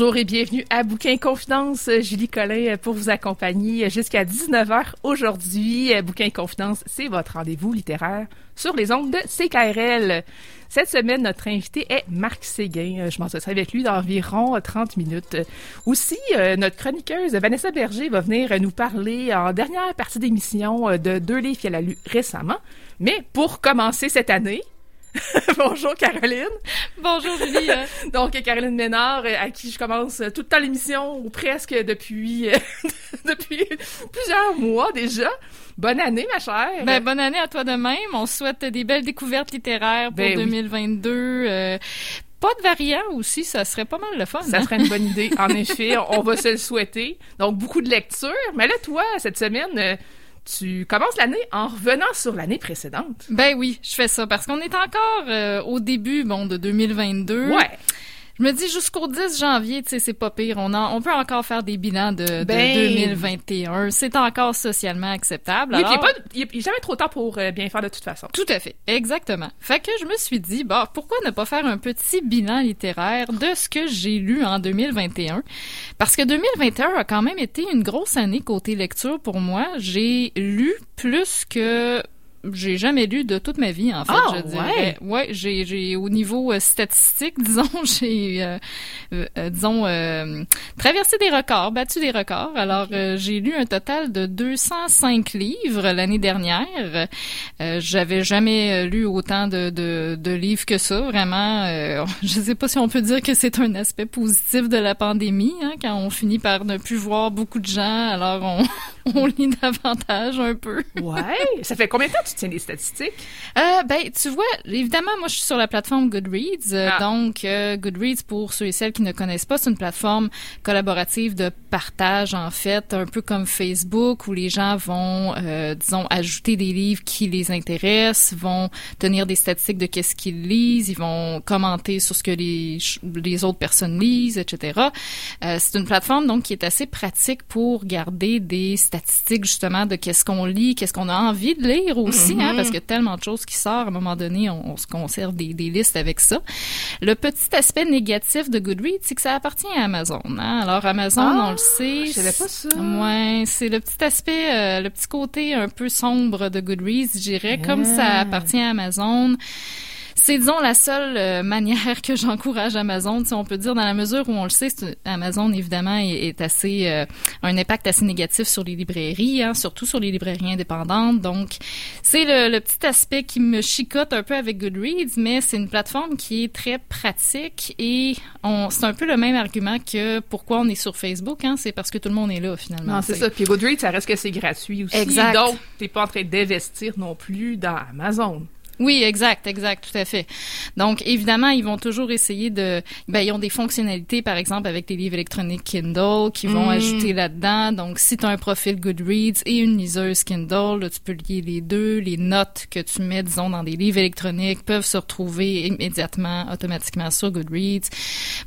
Bonjour et bienvenue à Bouquin Confidence. Julie Collin pour vous accompagner jusqu'à 19h aujourd'hui. Bouquin Confidence, c'est votre rendez-vous littéraire sur les ondes de CKRL. Cette semaine, notre invité est Marc Séguin. Je m'en serai avec lui d'environ 30 minutes. Aussi, euh, notre chroniqueuse Vanessa Berger va venir nous parler en dernière partie d'émission de deux livres qu'elle a lus récemment. Mais pour commencer cette année, Bonjour Caroline. Bonjour Julie. Donc Caroline Ménard, à qui je commence tout le temps l'émission, ou presque depuis euh, depuis plusieurs mois déjà. Bonne année, ma chère. Ben, bonne année à toi de même. On souhaite des belles découvertes littéraires pour Ben oui. 2022. Euh, pas de variants aussi, ça serait pas mal le fun. Ça hein? serait une bonne idée. En effet, on va se le souhaiter. Donc, beaucoup de lectures. Mais là, toi, cette semaine, euh, tu commences l'année en revenant sur l'année précédente. Ben oui, je fais ça parce qu'on est encore euh, au début bon de 2022. Ouais. Je me dis jusqu'au 10 janvier, tu sais, c'est pas pire. On, en- on peut encore faire des bilans de, de Ben. 2021. C'est encore socialement acceptable. Il Alors- n'est il est- il est jamais trop tard pour euh, bien faire de toute façon. Tout à fait, exactement. Fait que je me suis dit, bah, pourquoi ne pas faire un petit bilan littéraire de ce que j'ai lu en 2021? Parce que 2021 a quand même été une grosse année côté lecture pour moi. J'ai lu plus que j'ai jamais lu de toute ma vie, en fait, Ah, je dirais. Ouais, j'ai, j'ai, au niveau euh, statistique, disons, j'ai, euh, euh, euh, disons, euh, traversé des records, battu des records. Alors, j'ai lu un total de 205 livres l'année dernière. Euh, j'avais jamais lu autant de, de, de livres que ça, vraiment. Euh, je sais pas si on peut dire que c'est un aspect positif de la pandémie, hein, quand on finit par ne plus voir beaucoup de gens, alors on, on lit davantage un peu. Ouais. Ça fait combien de temps tu tiens des statistiques? Euh, ben, tu vois, évidemment, moi, je suis sur la plateforme Goodreads. euh, Ah. Donc, euh, Goodreads, pour ceux et celles qui ne connaissent pas, c'est une plateforme collaborative de partage, en fait, un peu comme Facebook, où les gens vont, euh, disons, ajouter des livres qui les intéressent, vont tenir des statistiques de qu'est-ce qu'ils lisent, ils vont commenter sur ce que les, les autres personnes lisent, etc. C'est une plateforme, donc, qui est assez pratique pour garder des statistiques, justement, de qu'est-ce qu'on lit, qu'est-ce qu'on a envie de lire aussi, hein, parce que tellement de choses qui sortent, à un moment donné, on, on se conserve des, des listes avec ça. Le petit aspect négatif de Goodreads, c'est que ça appartient à Amazon. Hein? Alors, Amazon, Ah, on le sait. je savais pas ça. Ouais, c'est le petit aspect, euh, le petit côté un peu sombre de Goodreads, je dirais. Comme ça appartient à Amazon, c'est, disons, la seule euh, manière que j'encourage Amazon, si on peut dire, dans la mesure où on le sait, Amazon, évidemment, est, est assez, euh, un impact assez négatif sur les librairies, hein, surtout sur les librairies indépendantes. Donc, c'est le, le petit aspect qui me chicote un peu avec Goodreads, mais c'est une plateforme qui est très pratique et on, c'est un peu le même argument que pourquoi on est sur Facebook, hein, c'est parce que tout le monde est là, finalement. Non, c'est C'est- ça. Puis Goodreads, ça reste que c'est gratuit aussi. Exact. Donc, t'es pas en train d'investir non plus dans Amazon. Oui, exact, exact, tout à fait. Donc, évidemment, ils vont toujours essayer de... Ben, ils ont des fonctionnalités, par exemple, avec les livres électroniques Kindle, qui vont Mm. ajouter là-dedans. Donc, si tu as un profil Goodreads et une liseuse Kindle, là, tu peux lier les deux. Les notes que tu mets, disons, dans des livres électroniques peuvent se retrouver immédiatement, automatiquement sur Goodreads.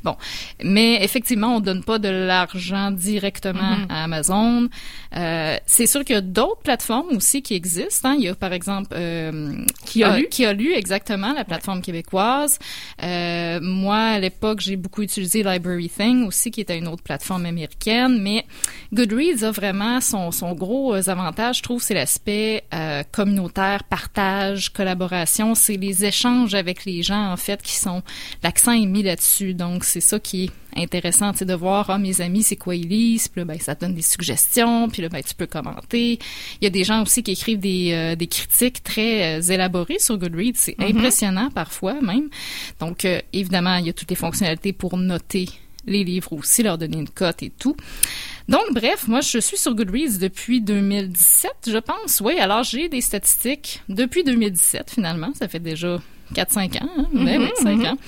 Bon, mais effectivement, on donne pas de l'argent directement Mhm. à Amazon. Euh, c'est sûr qu'il y a d'autres plateformes aussi qui existent. Hein. Il y a, par exemple... euh, Qui a euh, lu? Qui a lu, exactement, la plateforme québécoise. Euh, moi, à l'époque, j'ai beaucoup utilisé Library Thing aussi, qui était une autre plateforme américaine. Mais Goodreads a vraiment son, son gros euh, avantage, je trouve, c'est l'aspect euh, communautaire, partage, collaboration. C'est les échanges avec les gens, en fait, qui sont... L'accent est mis là-dessus. Donc, c'est ça qui est intéressant, tu sais, de voir, ah, mes amis, c'est quoi ils lisent, puis là, ben, ça te donne des suggestions, puis là, ben, tu peux commenter. Il y a des gens aussi qui écrivent des, euh, des critiques très euh, élaborées sur Goodreads. C'est Mhm. impressionnant parfois, même. Donc, euh, évidemment, il y a toutes les fonctionnalités pour noter les livres aussi, leur donner une cote et tout. Donc, bref, moi, je suis sur Goodreads depuis 2017, je pense. Oui, alors j'ai des statistiques depuis 2017, finalement. Ça fait déjà 4-5 ans, hein? 5 ans.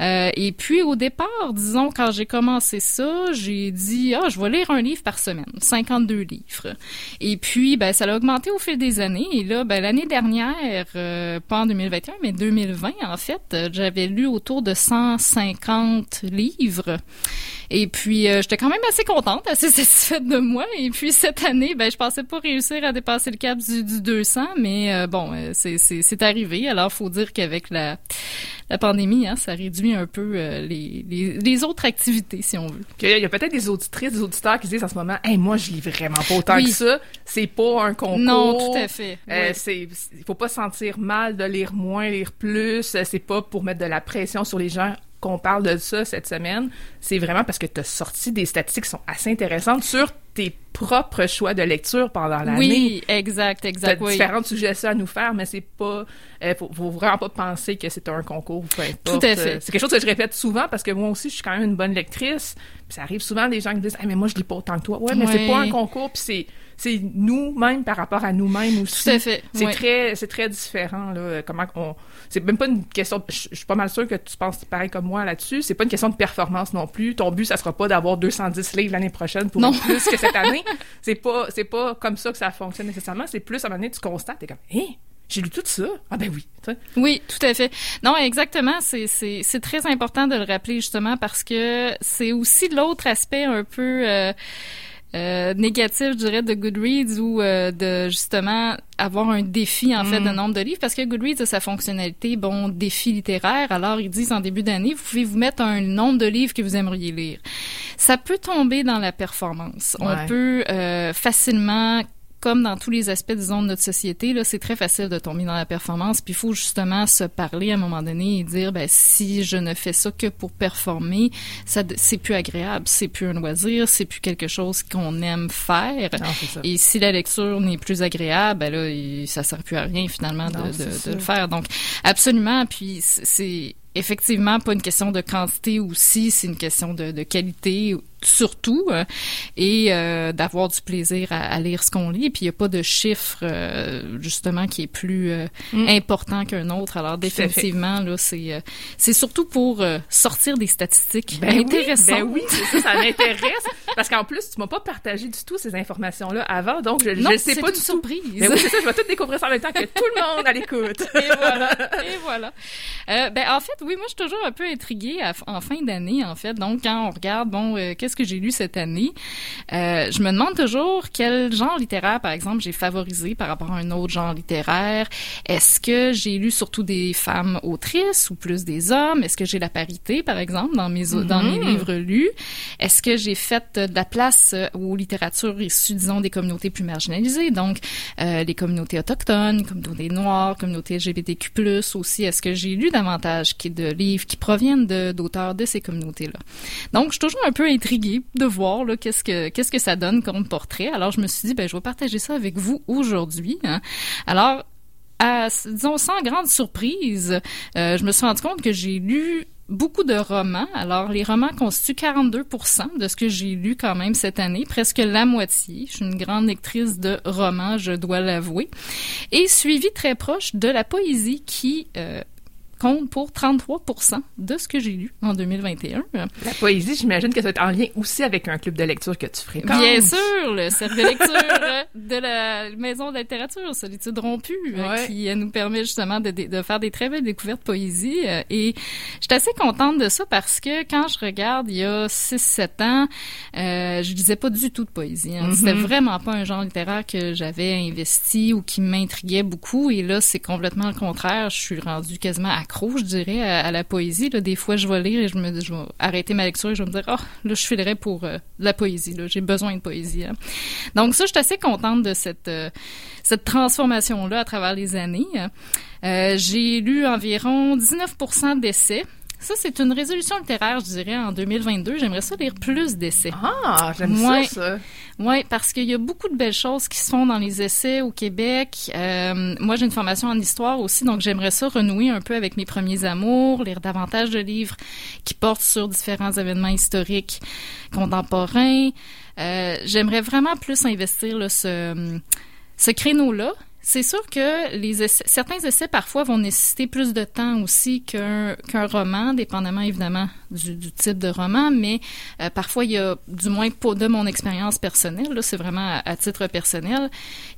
Euh, et puis, au départ, disons, quand j'ai commencé ça, j'ai dit, ah, je vais lire un livre par semaine, 52 livres. Et puis, ben, ça a augmenté au fil des années. Et là, ben, l'année dernière, euh, pas en 2021, mais 2020, en fait, j'avais lu autour de 150 livres. Et puis, euh, j'étais quand même assez contente, assez satisfaite de moi. Et puis, cette année, ben, je pensais pas réussir à dépasser le cap du, du 200, mais euh, bon, euh, c'est, c'est, c'est arrivé. Alors, faut dire qu'avec la, la pandémie, hein, ça réduit un peu euh, les, les, les autres activités, si on veut. Il y a peut-être des auditrices, des auditeurs qui disent en ce moment, hey, moi, je lis vraiment pas autant Oui. que ça. C'est pas un concours. Non, tout à fait. Euh, Oui. c'est, il faut pas se sentir mal de lire moins, lire plus. Euh, C'est pas pour mettre de la pression sur les gens qu'on parle de ça cette semaine. C'est vraiment parce que tu as sorti des statistiques qui sont assez intéressantes sur tes propres choix de lecture pendant l'année. Oui, exact, exact. Oui. différentes suggestions à nous faire, mais c'est pas, euh, faut, faut vraiment pas penser que c'est un concours ou peu importe. Tout à fait. Euh, C'est quelque chose que je répète souvent parce que moi aussi, je suis quand même une bonne lectrice. Puis ça arrive souvent des gens qui disent, ah mais moi je lis pas autant que toi. Ouais, mais c'est Ouais. pas un concours. Puis c'est, c'est nous-mêmes par rapport à nous-mêmes aussi. Tout à fait. C'est oui. très, c'est très différent là. Comment on, c'est même pas une question. Je suis pas mal sûre que tu penses pareil comme moi là-dessus. C'est pas une question de performance non plus. Ton but, ça sera pas d'avoir 210 livres l'année prochaine pour Non. plus que cette année. c'est pas, c'est pas comme ça que ça fonctionne nécessairement. C'est plus à un moment donné, tu constates, t'es comme, hé, j'ai lu tout ça. Ah ben oui. Oui, tout à fait. Non, exactement. C'est, c'est, c'est très important de le rappeler justement parce que c'est aussi l'autre aspect un peu euh, euh, négatif, je dirais, de Goodreads ou euh, de justement avoir un défi en fait de nombre de livres parce que Goodreads a sa fonctionnalité bon défi littéraire. Alors ils disent en début d'année, vous pouvez vous mettre un nombre de livres que vous aimeriez lire. Ça peut tomber dans la performance. Ouais. On peut euh, facilement comme dans tous les aspects, disons, de notre société, là, c'est très facile de tomber dans la performance. Puis il faut justement se parler à un moment donné et dire, ben, si je ne fais ça que pour performer, ça, c'est plus agréable, c'est plus un loisir, c'est plus quelque chose qu'on aime faire. Non. Et si la lecture n'est plus agréable, ben là, il- ça sert plus à rien finalement Non, de, de, de le faire. Donc, absolument. Puis c'est- c'est effectivement pas une question de quantité aussi, c'est une question de, de qualité surtout euh, et euh, d'avoir du plaisir à, à lire ce qu'on lit. Puis il n'y a pas de chiffre euh, justement qui est plus euh, Mm. important qu'un autre. Alors Tout définitivement là, c'est euh, c'est surtout pour euh, sortir des statistiques Ben oui, intéressantes. ben oui, c'est ça, ça m'intéresse. Parce qu'en plus, tu m'as pas partagé du tout ces informations-là avant, donc je, le sais pas une du tout. surprise. Mais oui, c'est ça, je vais tout découvrir ça en même temps que tout le monde à l'écoute. Et voilà. Et voilà. Ben, en fait, oui, moi, je suis toujours un peu intriguée à- en fin d'année, en fait. Donc, quand on regarde, bon, euh, qu'est-ce que j'ai lu cette année, euh, je me demande toujours quel genre littéraire, par exemple, j'ai favorisé par rapport à un autre genre littéraire. Est-ce que j'ai lu surtout des femmes autrices ou plus des hommes? Est-ce que j'ai la parité, par exemple, dans mes, dans mes livres lus? Est-ce que j'ai fait euh, de la place euh, aux littératures issues, disons, des communautés plus marginalisées? Donc, euh, les communautés autochtones, communautés noires, communautés LGBTQ+, aussi. Est-ce que j'ai lu davantage de livres qui proviennent de- d'auteurs de, ces communautés-là? Donc, je suis toujours un peu intriguée de voir qu'est-ce que qu'est-ce que ça donne comme portrait. Alors, je me suis dit, ben, je vais partager ça avec vous aujourd'hui. hein. Alors, à, disons, sans grande surprise, euh, je me suis rendu compte que j'ai lu beaucoup de romans. Alors, les romans constituent 42% de ce que j'ai lu quand même cette année, presque la moitié. Je suis une grande lectrice de romans, je dois l'avouer. Et suivi très proche de la poésie qui euh, compte pour 33 de ce que j'ai lu en 2021. La poésie, j'imagine que ça va être en lien aussi avec un club de lecture que tu fréquentes. Bien sûr, le cercle de lecture de la Maison de la littérature, Solitude rompue, euh, Ouais. qui euh, nous permet justement de, de faire des très belles découvertes de poésie. euh, et je suis assez contente de ça parce que quand je regarde, il y a 6-7 ans, euh, je lisais pas du tout de poésie. hein. Mhm. C'était vraiment pas un genre littéraire que j'avais investi ou qui m'intriguait beaucoup. Et là, c'est complètement le contraire. Je suis rendue quasiment accro, je dirais, à, la poésie. Là, des fois, je vais lire et je me vais arrêter ma lecture et je vais me dire, oh, là, je filerais pour euh, la poésie. J'ai besoin de poésie. hein. Donc ça, je suis assez contente de cette euh, cette transformation là à travers les années. Euh, j'ai lu environ 19% d'essais. Ça, c'est une résolution littéraire, je dirais, en 2022. J'aimerais ça lire plus d'essais. Ah, j'aime Ouais. ça, ça. Oui, parce qu'il y a beaucoup de belles choses qui se font dans les essais au Québec. Euh, moi, j'ai une formation en histoire aussi, donc j'aimerais ça renouer un peu avec mes premiers amours, lire davantage de livres qui portent sur différents événements historiques contemporains. Euh, j'aimerais vraiment plus investir là, ce, ce créneau-là. C'est sûr que les essais- certains essais parfois vont nécessiter plus de temps aussi qu'un qu'un roman, dépendamment évidemment du, du type de roman, mais euh, parfois il y a, du moins de mon expérience personnelle, là, c'est vraiment à, à titre personnel,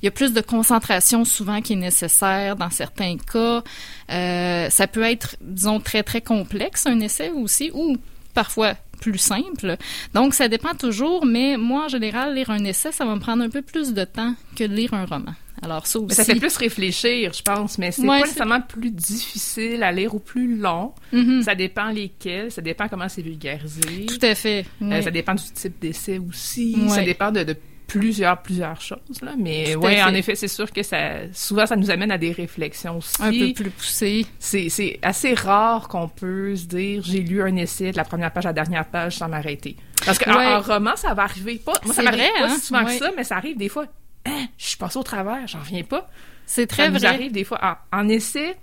il y a plus de concentration souvent qui est nécessaire dans certains cas. Euh, ça peut être, disons, très très complexe un essai aussi, ou parfois plus simple. Donc ça dépend toujours, mais moi en général lire un essai, ça va me prendre un peu plus de temps que de lire un roman. Alors ça aussi. Mais ça fait plus réfléchir, je pense, mais c'est Ouais, pas nécessairement plus difficile à lire ou plus long. Mhm. Ça dépend lesquels, ça dépend comment c'est vulgarisé. Tout à fait. Euh, ça dépend du type d'essai aussi. Ouais. Ça dépend de, de plusieurs, plusieurs choses. Là. Mais fait. en effet, c'est sûr que ça, souvent, ça nous amène à des réflexions aussi. un peu plus poussé. C'est, c'est assez rare qu'on peut se dire j'ai lu un essai de la première page à la dernière page sans m'arrêter. Parce qu'en Ouais. en roman, ça va arriver pas. Moi, ça m'arrive pas hein? si souvent Ouais. que ça, mais ça arrive des fois. Hein, je suis passée au travers, j'en reviens pas. C'est très ça vrai. arrive des fois. En, en essai,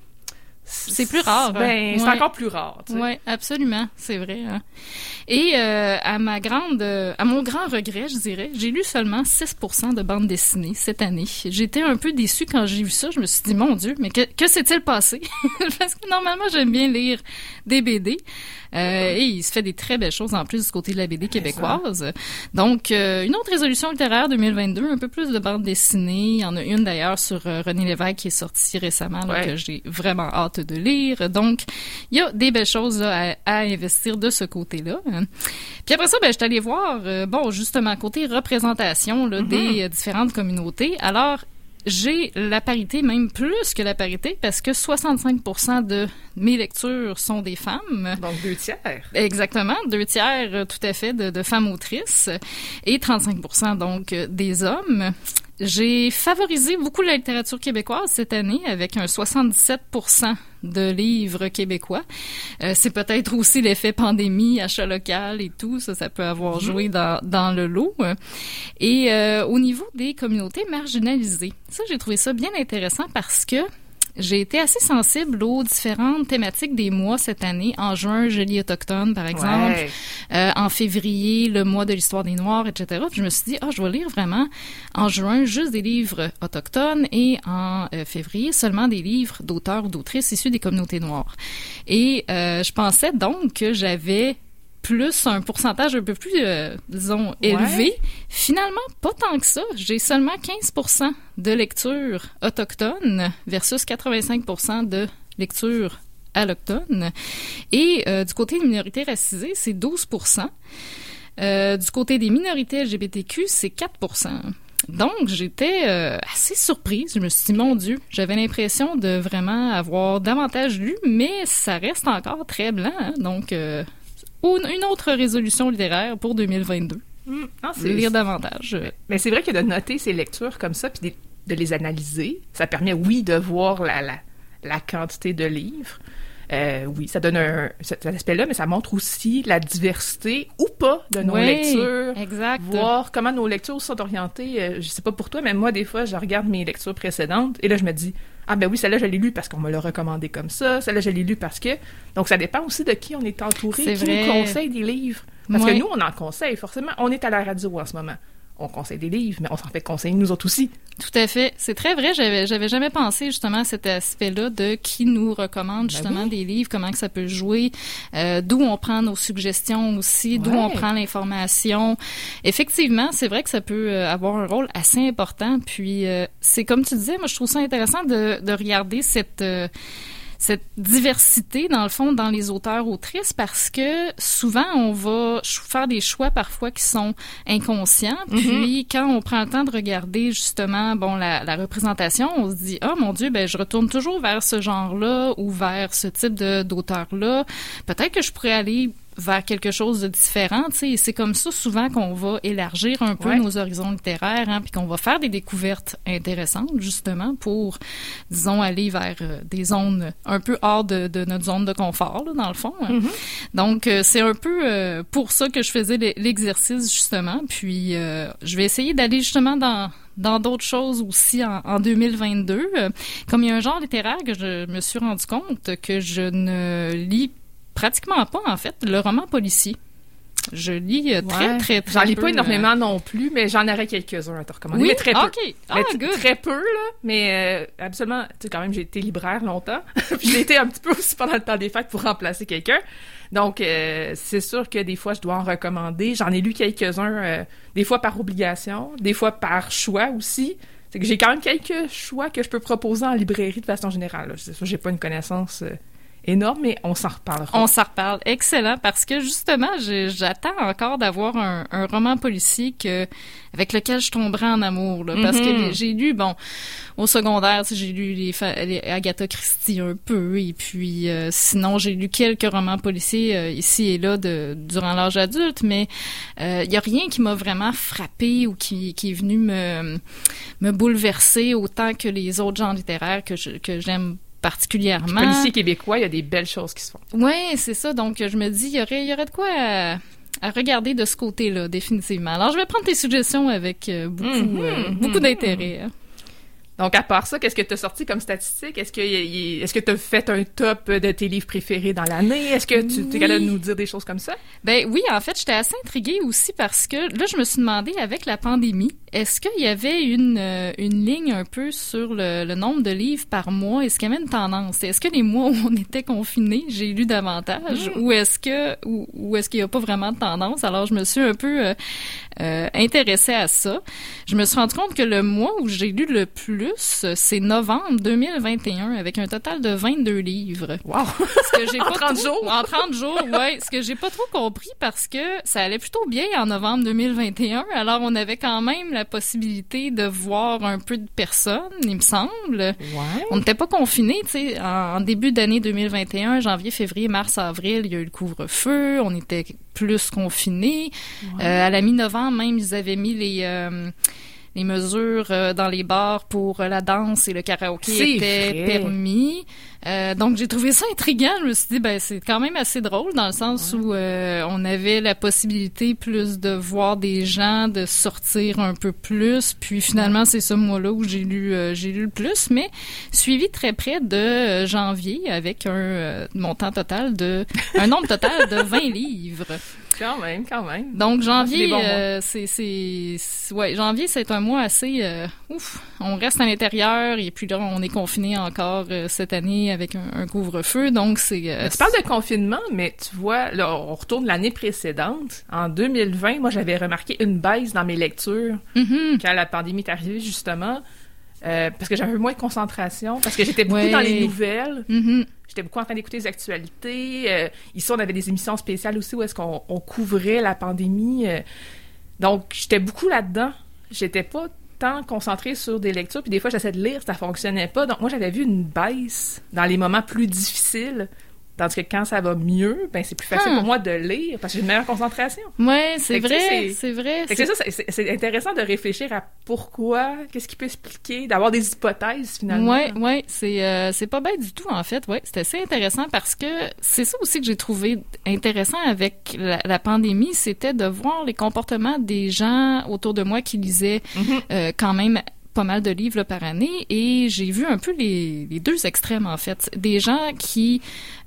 C'est plus rare, Ben, hein. c'est Ouais. encore plus rare. tu sais. Oui, absolument, c'est vrai. hein. Et euh, à ma grande, euh, à mon grand regret, je dirais, j'ai lu seulement 6% de bande dessinée cette année. J'étais un peu déçue quand j'ai vu ça. Je me suis dit, mon Dieu, mais que, que s'est-il passé? Parce que normalement, j'aime bien lire des BD. Euh, et il se fait des très belles choses en plus du côté de la BD québécoise. Donc, euh, une autre résolution littéraire 2022, un peu plus de bande dessinée. Il y en a une d'ailleurs sur euh, René Lévesque qui est sortie récemment, là, Ouais. que j'ai vraiment hâte de lire. Donc, il y a des belles choses là, à, à investir de ce côté-là. Puis après ça, ben, je suis allée voir, bon, justement, côté représentation là, des euh, différentes communautés. Alors, j'ai la parité, même plus que la parité, parce que 65% de mes lectures sont des femmes. Donc, deux tiers. Exactement, deux tiers euh, tout à fait de, de femmes autrices et 35 donc euh, des hommes. J'ai favorisé beaucoup la littérature québécoise cette année avec un 77% de livres québécois. Euh, c'est peut-être aussi l'effet pandémie, achat local et tout, ça, ça peut avoir joué dans, dans le lot. Et euh, au niveau des communautés marginalisées, ça, j'ai trouvé ça bien intéressant parce que j'ai été assez sensible aux différentes thématiques des mois cette année. En juin, je lis autochtone, par exemple. Ouais. Euh, en février, le mois de l'histoire des Noirs, etc. Puis je me suis dit, ah, je vais lire vraiment en juin juste des livres autochtones et en euh, février seulement des livres d'auteurs ou d'autrices issus des communautés noires. Et euh, je pensais donc que j'avais plus un pourcentage un peu plus, euh, disons, élevé. Finalement, pas tant que ça. J'ai seulement 15% de lecture autochtone versus 85% de lecture allochtone. Et euh, du côté des minorités racisées, c'est 12% euh, Du côté des minorités LGBTQ, c'est 4% donc, j'étais euh, assez surprise. Je me suis dit, mon Dieu, j'avais l'impression de vraiment avoir davantage lu, mais ça reste encore très blanc. hein. Donc, euh, une une autre résolution littéraire pour 2022. Hum, non, c'est- Lire davantage. Mais c'est vrai que de noter ces lectures comme ça, puis de, de les analyser, ça permet, oui, de voir la, la, la quantité de livres. Euh, oui, ça donne un, cet aspect-là, mais ça montre aussi la diversité ou pas de nos lectures. Exact. Voir comment nos lectures sont orientées. Euh, je sais pas pour toi, mais moi, des fois, je regarde mes lectures précédentes et là, je me dis, ah ben oui, celle-là, je l'ai lue parce qu'on me l'a recommandé comme ça. Celle-là, je l'ai lue parce que... Donc, ça dépend aussi de qui on est entouré, qui vrai. nous conseille des livres. Parce Ouais. que nous, on en conseille, forcément. On est à la radio en ce moment. On conseille des livres, mais on s'en fait conseiller nous autres aussi. Tout à fait. C'est très vrai. J'avais, j'avais jamais pensé justement à cet aspect-là de qui nous recommande justement oui. des livres, comment que ça peut jouer, euh, d'où on prend nos suggestions aussi, d'où on prend l'information. Effectivement, c'est vrai que ça peut euh, avoir un rôle assez important. Puis euh, c'est comme tu disais, moi je trouve ça intéressant de, de regarder cette euh, cette diversité, dans le fond, dans les auteurs-autrices, parce que souvent, on va faire des choix parfois qui sont inconscients. Puis, quand on prend le temps de regarder, justement, bon, la, la représentation, on se dit, oh mon Dieu, ben, je retourne toujours vers ce genre-là ou vers ce type de, d'auteur-là. Peut-être que je pourrais aller vers quelque chose de différent, tu sais. C'est comme ça souvent qu'on va élargir un peu nos horizons littéraires, hein, puis qu'on va faire des découvertes intéressantes justement pour, disons, aller vers euh, des zones un peu hors de, de notre zone de confort, là, dans le fond. Hein. Mm-hmm. Donc euh, c'est un peu euh, pour ça que je faisais l'exercice justement. Puis je vais essayer d'aller justement dans dans d'autres choses aussi en, en 2022. Comme il y a un genre littéraire que je me suis rendu compte que je ne lis pratiquement pas, en fait, le roman policier. Je lis euh, très, très, très J'en lis pas énormément euh, non plus, mais j'en aurais quelques-uns à te recommander. Oui? Mais très peu. OK. Ah, Très peu, là. Mais euh, absolument, tu sais, quand même, j'ai été libraire longtemps. Puis j'ai été un petit peu aussi pendant le temps des fêtes pour remplacer quelqu'un. Donc, c'est sûr que des fois, je dois en recommander. J'en ai lu quelques-uns, des fois par obligation, des fois par choix aussi. C'est que j'ai quand même quelques choix que je peux proposer en librairie de façon générale. C'est sûr, j'ai pas une connaissance énorme, mais on s'en reparlera. On s'en reparle. Excellent, parce que justement, j'attends encore d'avoir un, roman policier avec lequel je tomberai en amour. parce que mm-hmm. j'ai lu, bon, au secondaire, j'ai lu les, Agatha Christie un peu, et puis euh, sinon, j'ai lu quelques romans policiers euh, ici et là de, durant l'âge adulte, mais il euh, y a rien qui m'a vraiment frappé ou qui, qui est venu me, me bouleverser autant que les autres genres littéraires que j'aime particulièrement. Policier québécois, il y a des belles choses qui se font. Oui, c'est ça. Donc, je me dis, il y aurait, y aurait de quoi à, regarder de ce côté-là, définitivement. Alors, je vais prendre tes suggestions avec euh, beaucoup, mhm, euh, beaucoup d'intérêt. Hein. Donc, à part ça, qu'est-ce que tu as sorti comme statistique? Est-ce que est-ce que tu as fait un top de tes livres préférés dans l'année? Est-ce que tu es capable de nous dire des choses comme ça? Ben oui, en fait, j'étais assez intriguée aussi parce que là, je me suis demandé avec la pandémie, est-ce qu'il y avait une, euh, une ligne un peu sur le, le nombre de livres par mois? Est-ce qu'il y avait une tendance? Est-ce que les mois où on était confinés, j'ai lu davantage? Hmm. Ou est-ce que ou, ou est-ce qu'il n'y a pas vraiment de tendance? Alors, je me suis un peu euh, euh, intéressée à ça. Je me suis rendu compte que le mois où j'ai lu le plus, c'est novembre 2021 avec un total de 22 livres. Wow! Ce que j'ai en 30 jours? En 30 jours, ouais. Ce que j'ai pas trop compris parce que ça allait plutôt bien en novembre 2021. Alors, on avait quand même la possibilité de voir un peu de personnes, il me semble. Ouais. On n'était pas confinés, tu sais. En, début d'année 2021, janvier, février, mars, avril, il y a eu le couvre-feu. On était plus confinés. Euh, à la mi-novembre, même, ils avaient mis les... Euh, les mesures euh, dans les bars pour la danse et le karaoké étaient permis. Euh, donc j'ai trouvé ça intriguant. Je me suis dit ben c'est quand même assez drôle dans le sens où euh, on avait la possibilité plus de voir des gens, de sortir un peu plus. Puis finalement c'est ce mois-là où j'ai lu j'ai lu le plus, mais suivi très près de janvier avec un montant total de un nombre total de 20 livres. Quand même, quand même. Donc janvier, euh, c'est c'est ouais janvier c'est un mois assez euh, ouf. On reste à l'intérieur et puis là on est confiné encore euh, cette année avec un, couvre-feu donc c'est. tu parles de confinement mais tu vois là on retourne l'année précédente en 2020 moi j'avais remarqué une baisse dans mes lectures mm-hmm. quand la pandémie est arrivée justement. Parce que j'avais moins de concentration, parce que j'étais beaucoup dans les nouvelles. Mm-hmm. J'étais beaucoup en train d'écouter les actualités. Euh, ici, on avait des émissions spéciales aussi où est-ce qu'on couvrait la pandémie. Euh. donc, j'étais beaucoup là-dedans. J'étais pas tant concentrée sur des lectures, puis des fois, j'essayais de lire, ça fonctionnait pas. Donc, moi, j'avais vu une baisse dans les moments plus difficiles Tandis que quand ça va mieux, ben c'est plus facile pour hmm. moi de lire parce que j'ai une meilleure concentration. Oui, c'est vrai, c'est vrai. C'est ça, c'est intéressant de réfléchir à pourquoi, qu'est-ce qui peut expliquer, d'avoir des hypothèses finalement. Oui, oui, c'est euh, c'est pas bête du tout en fait. Ouais, c'est assez intéressant parce que c'est ça aussi que j'ai trouvé intéressant avec la, pandémie, c'était de voir les comportements des gens autour de moi qui lisaient mm-hmm. euh, quand même pas mal de livres par année et j'ai vu un peu les, deux extrêmes en fait. Des gens qui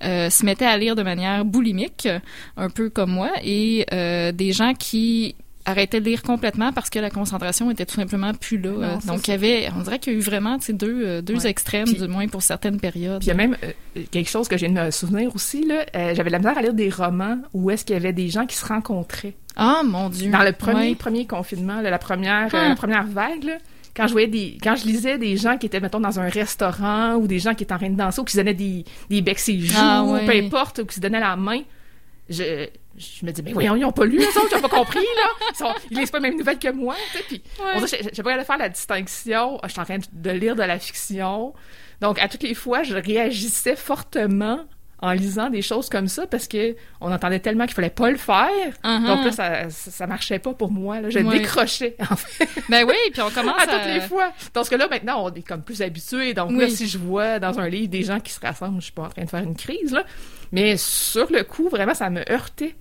euh, se mettaient à lire de manière boulimique, un peu comme moi, et euh, des gens qui arrêtaient de lire complètement parce que la concentration était tout simplement plus là. Donc, il y avait, on dirait qu'il y a eu vraiment ces deux, euh, deux extrêmes, du moins pour certaines périodes. il y a même quelque chose que j'ai de me souvenir aussi, là. J'avais la misère à lire des romans où est-ce qu'il y avait des gens qui se rencontraient. Ah, mon Dieu! Dans le premier, premier confinement, la, première, la ah. première vague, là, quand je voyais des, quand je lisais des gens qui étaient, mettons, dans un restaurant ou des gens qui étaient en train de danser ou qui se donnaient des, des becs et joues, ah, peu importe, ou qui se donnaient la main, je, je me dis, mais voyons, ils n'ont pas lu, les autres, ils n'ont pas compris, là. Ils, sont, ils lisent pas les mêmes nouvelles que moi, tu sais. Puis, j'ai pas faire la distinction. Je suis en train de lire de la fiction. Donc, à toutes les fois, je réagissais fortement en lisant des choses comme ça parce que on entendait tellement qu'il fallait pas le faire. Uh-huh. Donc là, ça, ça marchait pas pour moi. Là. Je Ouais. décrochais, en fait, Ben oui, puis on commence à à... toutes les fois. Parce que là, maintenant, on est comme plus habitué. Donc là, Oui. si je vois dans un livre des gens qui se rassemblent, je suis pas en train de faire une crise, là. Mais sur le coup, vraiment, ça me heurtait.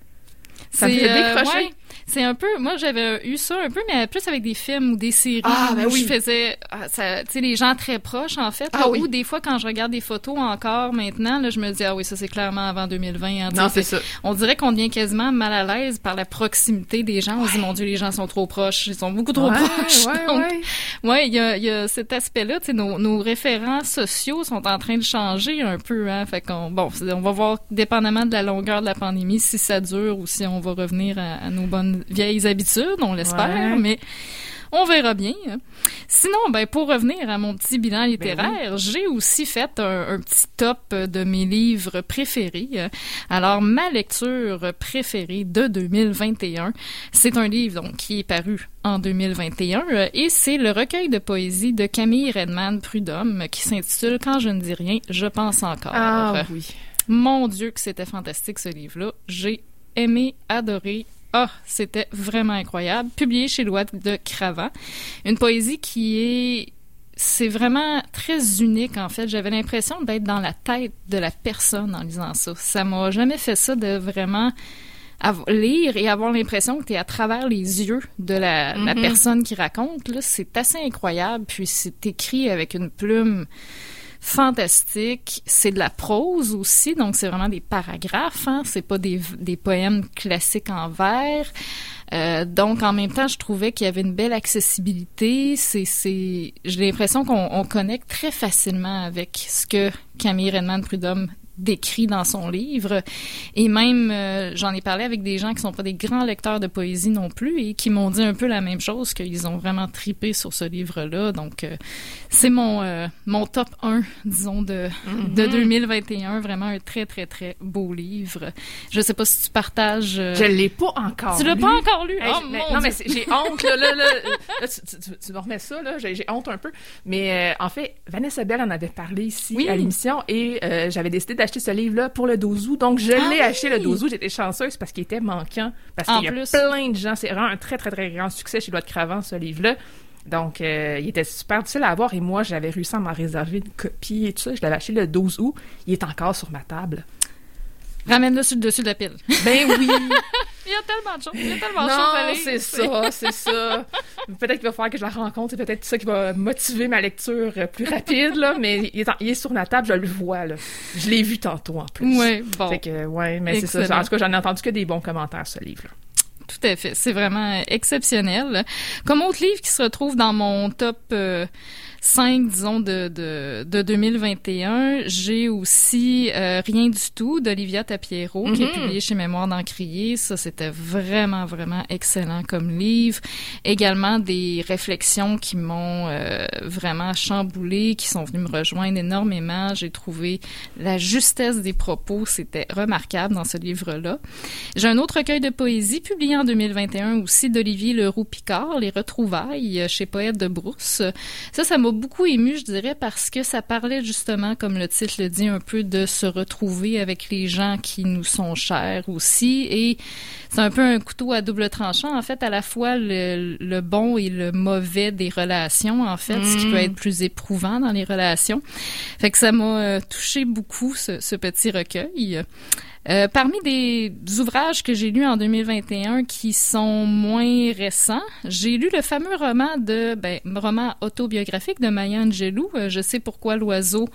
Ça me faisait euh, décrocher. ouais. C'est un peu, moi j'avais eu ça un peu, mais plus avec des films ou des séries Ah, ben où oui. je faisais, ah, ça- tu sais, les gens très proches en fait. Ah là, oui. Ou des fois quand je regarde des photos encore maintenant, là, je me dis ah oui ça c'est clairement avant 2020. hein, Non, c'est ça. On dirait qu'on devient quasiment mal à l'aise par la proximité des gens. On se dit mon Dieu les gens sont trop proches, ils sont beaucoup trop Ouais, proches. ouais, Donc, ouais. Ouais, il y a, y a cet aspect-là. Tu sais, nos, nos référents sociaux sont en train de changer un peu. Hein, fait qu'on, bon, on va voir, dépendamment de la longueur de la pandémie, si ça dure ou si on va revenir à, à nos bonnes vieilles habitudes. On l'espère, Ouais. mais on verra bien. Sinon, ben pour revenir à mon petit bilan littéraire, j'ai aussi fait un, un petit top de mes livres préférés. Alors, ma lecture préférée de 2021, c'est un livre donc qui est paru en 2021 euh, et c'est le recueil de poésie de Camille Redman Prudhomme qui s'intitule Quand je ne dis rien, je pense encore. Ah oui. Mon Dieu que c'était fantastique ce livre-là. J'ai aimé, adoré. Ah, c'était vraiment incroyable. Publié chez Loi de Cravant. Une poésie qui est c'est vraiment très unique en fait. J'avais l'impression d'être dans la tête de la personne en lisant ça. Ça m'a jamais fait ça de vraiment lire et avoir l'impression que tu es à travers les yeux de la, la Mhm. personne qui raconte. Là, c'est assez incroyable. Puis c'est écrit avec une plume fantastique. C'est de la prose aussi, donc c'est vraiment des paragraphes. Hein? C'est pas des, des poèmes classiques en vers. Euh, donc, en même temps, je trouvais qu'il y avait une belle accessibilité. C'est, c'est, j'ai l'impression qu'on on connecte très facilement avec ce que Camille Redman Prudhomme décrit dans son livre. Et même, euh, j'en ai parlé avec des gens qui sont pas des grands lecteurs de poésie non plus et qui m'ont dit un peu la même chose, qu'ils ont vraiment tripé sur ce livre-là. Donc, euh, c'est mon, euh, mon top 1, disons, de, de 2021. Vraiment un très, très, très beau livre. Je sais pas si tu partages... Je l'ai pas encore. tu l'as lu. pas encore lu? Hey, oh, je- mon non, Dieu. mais j'ai honte, là, là, là, là, tu, tu- tu- tu me remets ça, là, j'ai honte un peu. Mais en fait, Vanessa Bell en avait parlé ici Oui. à l'émission et j'avais décidé d'acheter ce livre-là pour le 12 août. Donc, je Ah l'ai oui! acheté le 12 août. J'étais chanceuse parce qu'il était manquant. Parce qu'il y a plus. plein de gens. C'est vraiment un très, très, très grand succès chez Loi de Cravant, ce livre-là. Donc, euh, il était super difficile à avoir et moi, j'avais réussi à m'en réserver une copie et tout ça. Je l'avais acheté le 12 août. Il est encore sur ma table. Ramène-le sur le dessus de la pile. Ben oui! Il y a tellement de choses. Il y a tellement de choses à Non, lire. c'est ça, c'est ça. Peut-être qu'il va falloir que je la rencontre, c'est peut-être ça qui va motiver ma lecture euh, plus rapide, là, mais il est, en- il est sur la table, je le vois, là. Je l'ai vu tantôt, en plus. Ouais, bon. Fait que, ouais, mais c'est ça. En tout cas, j'en ai entendu que des bons commentaires, ce livre-là. Tout à fait. C'est vraiment exceptionnel. Comme autre livre qui se retrouve dans mon top euh, 5, disons, de, de, de 2021, j'ai aussi euh, Rien du tout d'Olivia Tapiero, qui est Mhm. publié chez Mémoire d'Encrier. Ça, c'était vraiment, vraiment excellent comme livre. Également des réflexions qui m'ont euh, vraiment chamboulé, qui sont venues me rejoindre énormément. J'ai trouvé la justesse des propos, c'était remarquable dans ce livre-là. J'ai un autre recueil de poésie publié en 2021 aussi d'Olivier Leroux-Picard, Les Retrouvailles, chez Poète de Brousse. Ça, ça m'a beaucoup ému, je dirais, parce que ça parlait justement, comme le titre le dit, un peu de se retrouver avec les gens qui nous sont chers aussi. Et c'est un peu un couteau à double tranchant, en fait, à la fois le, le bon et le mauvais des relations, en fait, ce qui Mm. peut être plus éprouvant dans les relations. Fait que ça m'a euh, touché beaucoup, ce, ce petit recueil. Euh, parmi des ouvrages que j'ai lus en 2021 qui sont moins récents, j'ai lu le fameux roman de ben, roman autobiographique de Maya Angelou, euh, Je sais pourquoi l'oiseau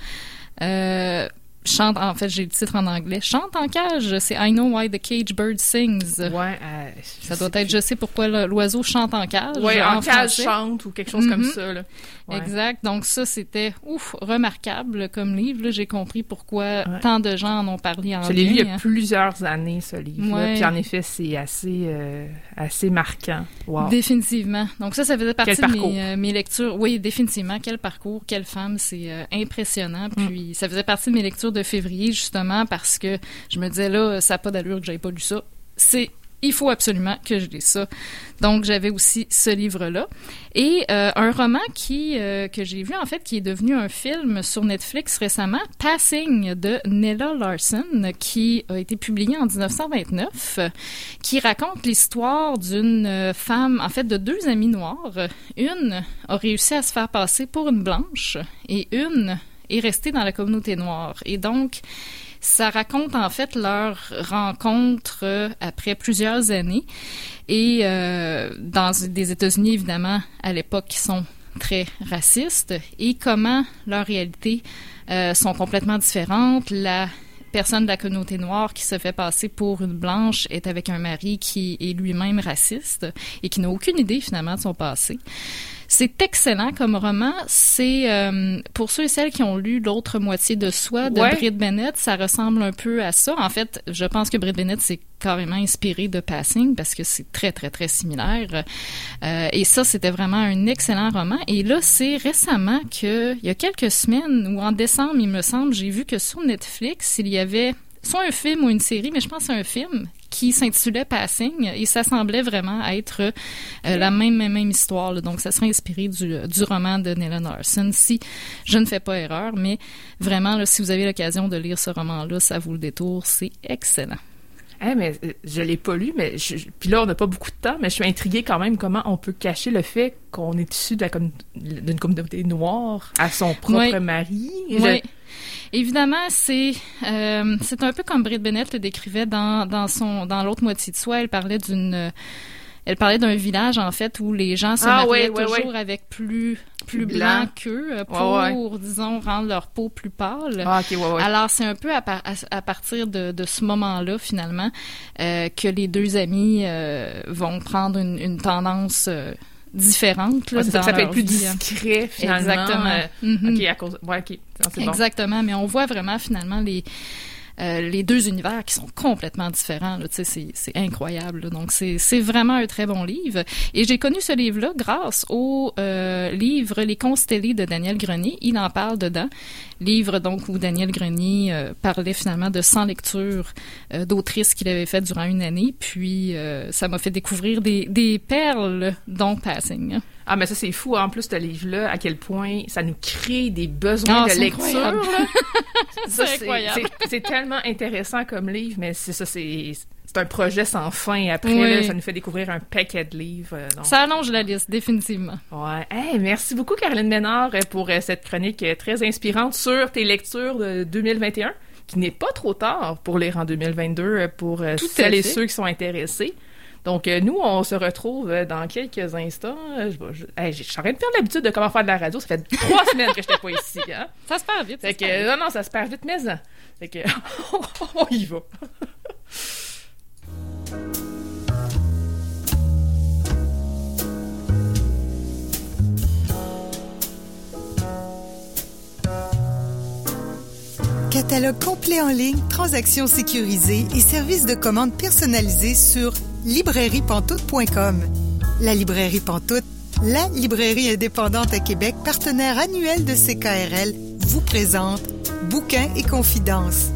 euh, chante. En fait, j'ai le titre en anglais. Chante en cage. C'est I Know Why the Cage Bird Sings. Ouais, euh, Ça doit être Je sais pourquoi l'oiseau chante en cage. Ouais, en, cage chante ou quelque chose comme Mhm. ça, là. Ouais. Exact. Donc ça, c'était ouf, remarquable comme livre. J'ai compris pourquoi Ouais. tant de gens en ont parlé en Je l'ai lu il y a plusieurs années, ce livre. Ouais. Puis en effet, c'est assez, euh, assez marquant. Wow. Définitivement. Donc ça, ça faisait partie de mes, euh, mes lectures. Oui, définitivement. Quel parcours, quelle femme, c'est impressionnant. Mm. Puis ça faisait partie de mes lectures de février justement parce que je me disais là, ça n'a pas d'allure que j'avais pas lu ça. C'est il faut absolument que je lise ça. Donc j'avais aussi ce livre-là et euh, un roman qui euh, que j'ai vu en fait qui est devenu un film sur Netflix récemment, Passing de Nella Larson, qui a été publié en 1929, qui raconte l'histoire d'une euh, femme, en fait de deux amies noires. Une a réussi à se faire passer pour une blanche et une est restée dans la communauté noire. Et donc ça raconte en fait leur rencontre euh, après plusieurs années et euh, dans des États-Unis évidemment à l'époque qui sont très racistes et comment leurs réalités euh, sont complètement différentes. La personne de la communauté noire qui se fait passer pour une blanche est avec un mari qui est lui-même raciste et qui n'a aucune idée finalement de son passé. C'est excellent comme roman. C'est euh, pour ceux et celles qui ont lu l'autre moitié de Soi de Britt Bennett, ça ressemble un peu à ça. En fait, je pense que Britt Bennett s'est carrément inspiré de Passing parce que c'est très très très similaire. Euh, et ça, c'était vraiment un excellent roman. Et là, c'est récemment que, il y a quelques semaines ou en décembre, il me semble, j'ai vu que sur Netflix, il y avait soit un film ou une série, mais je pense c'est un film qui s'intitulait Passing et ça semblait vraiment être euh, la même, même, histoire. Donc, ça serait inspiré du, du roman de Nella Larson, si je ne fais pas erreur. Mais vraiment, si vous avez l'occasion de lire ce roman-là, ça vous le détour. C'est excellent. Eh, mais euh, je l'ai pas lu, mais puis là on n'a pas beaucoup de temps, mais je suis intriguée quand même comment on peut cacher le fait qu'on est issu d'une communauté noire à son propre mari. Oui. Évidemment, c'est euh, c'est un peu comme Britt Bennett le décrivait dans, dans son dans l'autre moitié de soi. Elle parlait d'une elle parlait d'un village en fait où les gens se ah, mariaient toujours avec plus plus blanc, qu'eux euh, pour disons rendre leur peau plus pâle. Ah, Alors c'est un peu à, à, partir de, de ce moment-là finalement euh, que les deux amis euh, vont prendre une, une tendance euh, différentes. Là, ça, peut être plus discret, finalement. Exactement. Euh, mm-hmm. OK, à cause... Ouais, OK. Exactement, mais on voit vraiment, finalement, les euh, les deux univers qui sont complètement différents. C'est incroyable. Donc, c'est vraiment un très bon livre. Et j'ai connu ce livre-là grâce au euh, livre Les Constellés de Daniel Grenier. Il en parle dedans. Livre donc où Daniel Grenier euh, parlait finalement de 100 lectures euh, d'autrices qu'il avait faites durant une année. Puis, euh, ça m'a fait découvrir des, des perles, dont Passing. Ah, mais ça, c'est fou, en plus, ce livre-là, à quel point ça nous crée des besoins ah, de lecture. c'est incroyable. C'est tellement intéressant comme livre, mais c'est ça, c'est c'est un projet sans fin. Après, ça nous fait découvrir un paquet de livres. Euh, ça allonge la liste, définitivement. Ouais. Hey, merci beaucoup, Caroline Ménard, euh, pour euh, cette chronique très inspirante sur tes lectures de 2021, qui n'est pas trop tard pour lire en 2022 pour Tout celles et ceux qui sont intéressés. Donc, euh, nous, on se retrouve euh, dans quelques instants. Euh, je, je, suis en train de faire l'habitude de comment faire de la radio. Ça fait trois semaines que je n'étais pas ici. Hein? Ça se perd vite. Fait que, non, non, ça se perd vite, mais. Fait que, on y va. Catalogue complet en ligne, transactions sécurisées et services de commande personnalisés sur librairiepantoute.com. La librairie Pantoute, la librairie indépendante à Québec, partenaire annuel de CKRL, vous présente Bouquins et confidences.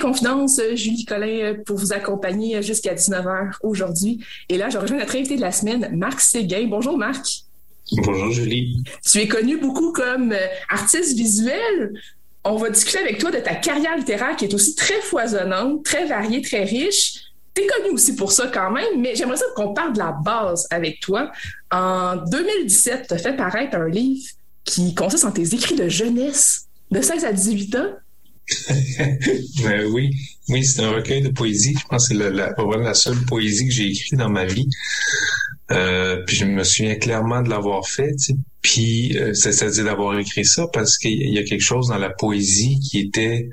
Confidence, euh, Julie Collin, euh, pour vous accompagner euh, jusqu'à 19h aujourd'hui. Et là, je rejoins notre invité de la semaine, Marc Séguin. Bonjour, Marc. Bonjour, Julie. Tu es connu beaucoup comme artiste visuel. On va discuter avec toi de ta carrière littéraire qui est aussi très foisonnante, très variée, très riche. Tu es connu aussi pour ça quand même, mais j'aimerais ça qu'on parle de la base avec toi. En 2017, tu as fait paraître un livre qui consiste en tes écrits de jeunesse de 16 à 18 ans. ben oui, oui, c'est un recueil de poésie. Je pense que c'est la, la seule poésie que j'ai écrite dans ma vie. Euh, puis je me souviens clairement de l'avoir fait. Puis, euh, c'est-à-dire d'avoir écrit ça parce qu'il y a quelque chose dans la poésie qui était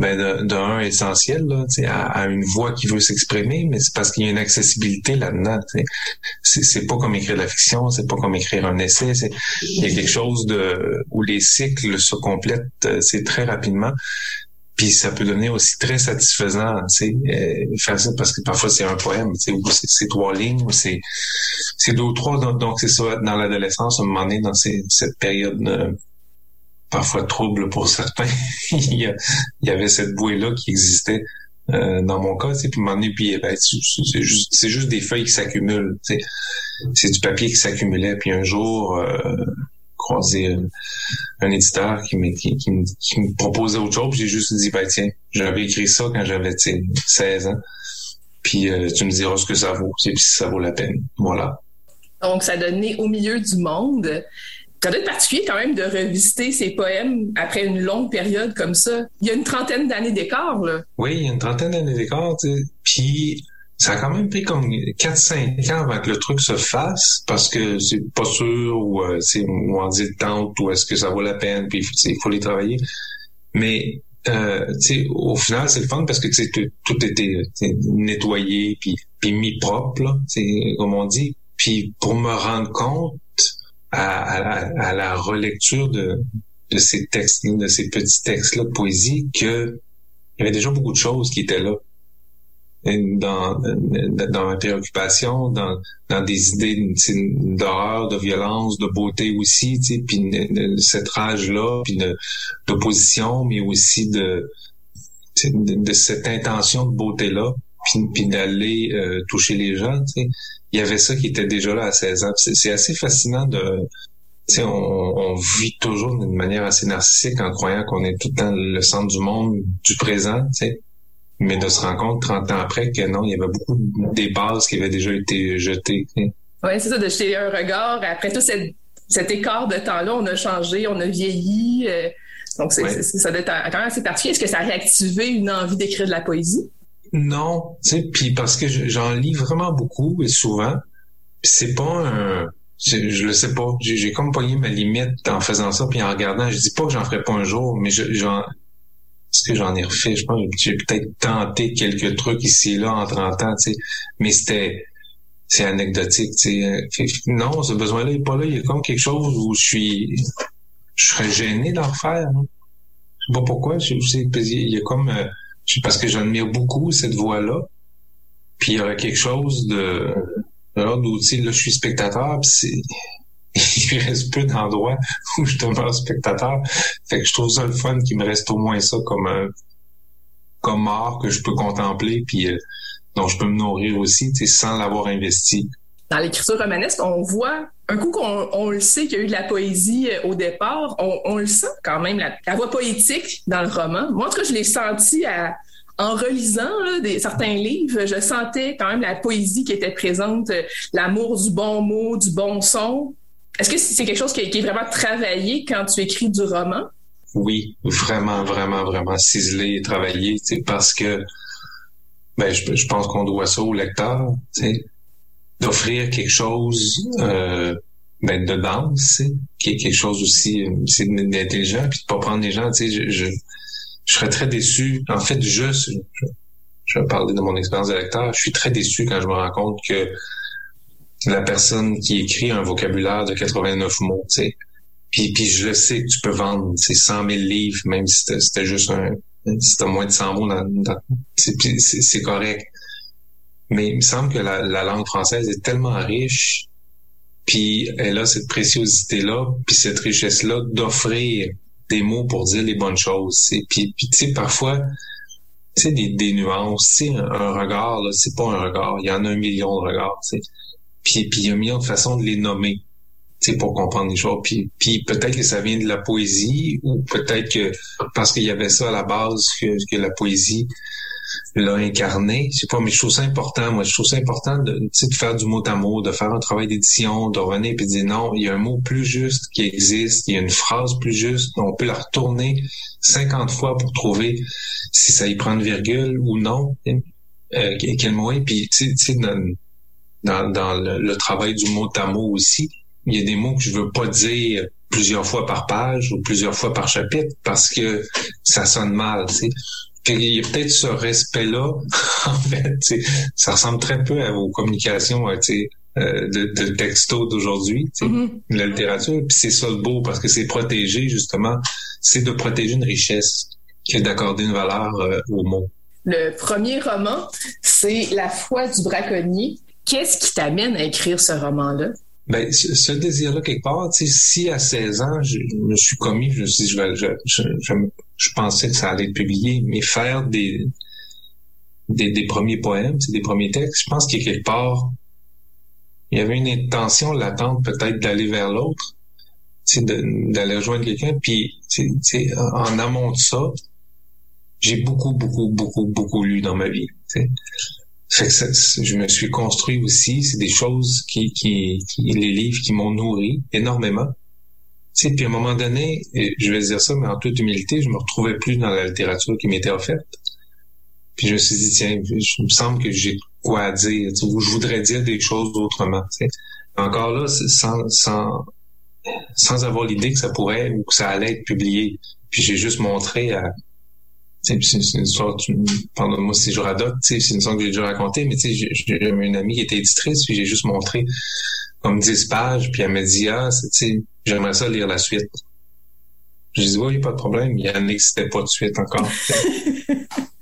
ben, d'un essentiel là, à, à, une voix qui veut s'exprimer, mais c'est parce qu'il y a une accessibilité là-dedans. C'est, c'est pas comme écrire de la fiction, c'est pas comme écrire un essai. C'est, il y a quelque chose de où les cycles se complètent, euh, c'est très rapidement. Puis ça peut devenir aussi très satisfaisant, tu sais, euh, faire ça parce que parfois c'est un poème, tu sais, ou c'est, trois lignes, ou c'est c'est deux ou trois. Donc, c'est ça dans l'adolescence, à un moment donné, dans cette période euh, parfois trouble pour certains, il, y avait cette bouée-là qui existait euh, dans mon cas, puis un moment donné, puis ben, c'est juste, c'est juste des feuilles qui s'accumulent, c'est du papier qui s'accumulait, puis un jour, croisé un, éditeur qui, me, qui, me proposait autre chose. J'ai juste dit, ben tiens, j'avais écrit ça quand j'avais 16 ans. Puis euh, tu me diras ce que ça vaut, si ça vaut la peine. Voilà. Donc, ça donnait au milieu du monde. Ça doit particulier quand même de revisiter ces poèmes après une longue période comme ça. Il y a une trentaine d'années d'écart, là. Oui, il y a une trentaine d'années d'écart. Puis ça a quand même pris comme 4-5 ans avant que le truc se fasse parce que c'est pas sûr ou euh, c'est on dit tente ou est-ce que ça vaut la peine puis il faut les travailler mais euh, au final c'est le fun parce que tout, était nettoyé puis, puis mis propre là, comme on dit puis pour me rendre compte à, à, la relecture de, de ces textes de ces petits textes là de poésie que il y avait déjà beaucoup de choses qui étaient là dans, dans ma préoccupation, dans, dans des idées d'horreur, de violence, de beauté aussi, tu sais, puis cette rage-là, puis d'opposition, mais aussi de, de, cette intention de beauté-là, puis, puis d'aller euh, toucher les gens, tu sais. Il y avait ça qui était déjà là à 16 ans. C'est assez fascinant de... On, on vit toujours d'une manière assez narcissique en croyant qu'on est tout le temps le centre du monde, du présent, tu sais mais de se rendre compte 30 ans après que non, il y avait beaucoup des bases qui avaient déjà été jetées. Oui, c'est ça, de jeter un regard. Après tout cet écart de temps-là, on a changé, on a vieilli. Euh, donc, c'est, ça doit être quand même assez particulier. Est-ce que ça a réactivé une envie d'écrire de la poésie? Non, tu sais, puis parce que j'en lis vraiment beaucoup et souvent, c'est pas un... Je, le sais pas. J'ai, comme pogné ma limite en faisant ça, puis en regardant. Je dis pas que j'en ferai pas un jour, mais j'en ce que j'en ai refait? Je pense j'ai peut-être tenté quelques trucs ici et là en 30 ans, tu sais. Mais c'était, c'est anecdotique, tu sais. Non, ce besoin-là n'est pas là. Il y a comme quelque chose où je suis, je serais gêné d'en refaire. Hein. Je sais pas pourquoi. Je, il y a comme, euh, parce que j'admire beaucoup cette voix-là. Puis il y aurait quelque chose de, de là, là, je suis spectateur, puis c'est, il reste peu d'endroits où je demeure spectateur. Fait que je trouve ça le fun qu'il me reste au moins ça comme un, comme art que je peux contempler puis euh, dont je peux me nourrir aussi, sans l'avoir investi. Dans l'écriture romanesque, on voit un coup qu'on on le sait qu'il y a eu de la poésie euh, au départ, on, le sent quand même la, voix poétique dans le roman. Moi, en tout cas, je l'ai senti en relisant certains livres, je sentais quand même la poésie qui était présente, euh, l'amour du bon mot, du bon son. Est-ce que c'est quelque chose qui est, vraiment travaillé quand tu écris du roman? Oui, vraiment, vraiment, vraiment ciselé et travaillé, parce que ben, je, pense qu'on doit ça au lecteur, d'offrir quelque chose euh, ben, de danse, qui est quelque chose aussi d'intelligent, puis de pas prendre les gens, tu sais, je, je, serais très déçu. En fait, je, je, je vais parler de mon expérience de lecteur, je suis très déçu quand je me rends compte que la personne qui écrit un vocabulaire de 89 mots, tu sais. Puis, puis je le sais que tu peux vendre ces 100 000 livres, même si c'était juste un, si t'as moins de 100 mots dans, c'est correct. Mais il me semble que la, langue française est tellement riche, puis elle a cette préciosité-là, puis cette richesse-là d'offrir des mots pour dire les bonnes choses. Puis, puis tu sais, parfois, tu sais, des, des nuances, tu sais, un, regard, là, c'est pas un regard, il y en a un million de regards, tu sais. Puis, puis il y a million de façons de les nommer pour comprendre les choses. Puis, puis peut-être que ça vient de la poésie ou peut-être que parce qu'il y avait ça à la base que, que la poésie l'a incarné. Sais pas, mais je trouve ça important. Moi, je trouve ça important de, de faire du mot à mot, de faire un travail d'édition, de revenir et de dire non, il y a un mot plus juste qui existe, il y a une phrase plus juste, on peut la retourner 50 fois pour trouver si ça y prend une virgule ou non. Euh, quel mot est. Puis, tu sais, dans, dans, le, travail du mot à mot aussi. il y a des mots que je veux pas dire plusieurs fois par page ou plusieurs fois par chapitre parce que ça sonne mal. Il y a peut-être ce respect-là, en fait, ça ressemble très peu à vos communications, sais, euh, de, de texto d'aujourd'hui, mm-hmm. la littérature. Puis c'est ça le beau parce que c'est protéger justement, c'est de protéger une richesse que d'accorder une valeur euh, aux mots. Le premier roman, c'est La foi du braconnier. Qu'est-ce qui t'amène à écrire ce roman-là? Ben, ce, désir-là, quelque part, si à 16 ans, je, me suis commis, je, je, je, je, pensais que ça allait être publié, mais faire des, des, des premiers poèmes, des premiers textes, je pense qu'il y a quelque part, il y avait une intention latente peut-être d'aller vers l'autre, d'aller rejoindre quelqu'un. Puis, en amont de ça, j'ai beaucoup, beaucoup, beaucoup, beaucoup lu dans ma vie. Fait que je me suis construit aussi. C'est des choses qui, qui, les livres qui m'ont nourri énormément. puis à un moment donné, je vais dire ça, mais en toute humilité, je me retrouvais plus dans la littérature qui m'était offerte. Puis je me suis dit, tiens, il me semble que j'ai quoi à dire, je voudrais dire des choses autrement. Encore là, sans, sans, sans avoir l'idée que ça pourrait ou que ça allait être publié. Puis j'ai juste montré à... C'est une histoire, pardonne-moi si je radote, c'est une histoire que j'ai déjà racontée, mais tu sais, j'ai une amie qui était éditrice, puis j'ai juste montré comme 10 pages, puis elle m'a dit, ah, tu j'aimerais ça lire la suite. J'ai dit, oui, pas de problème, il n'existait pas de suite encore.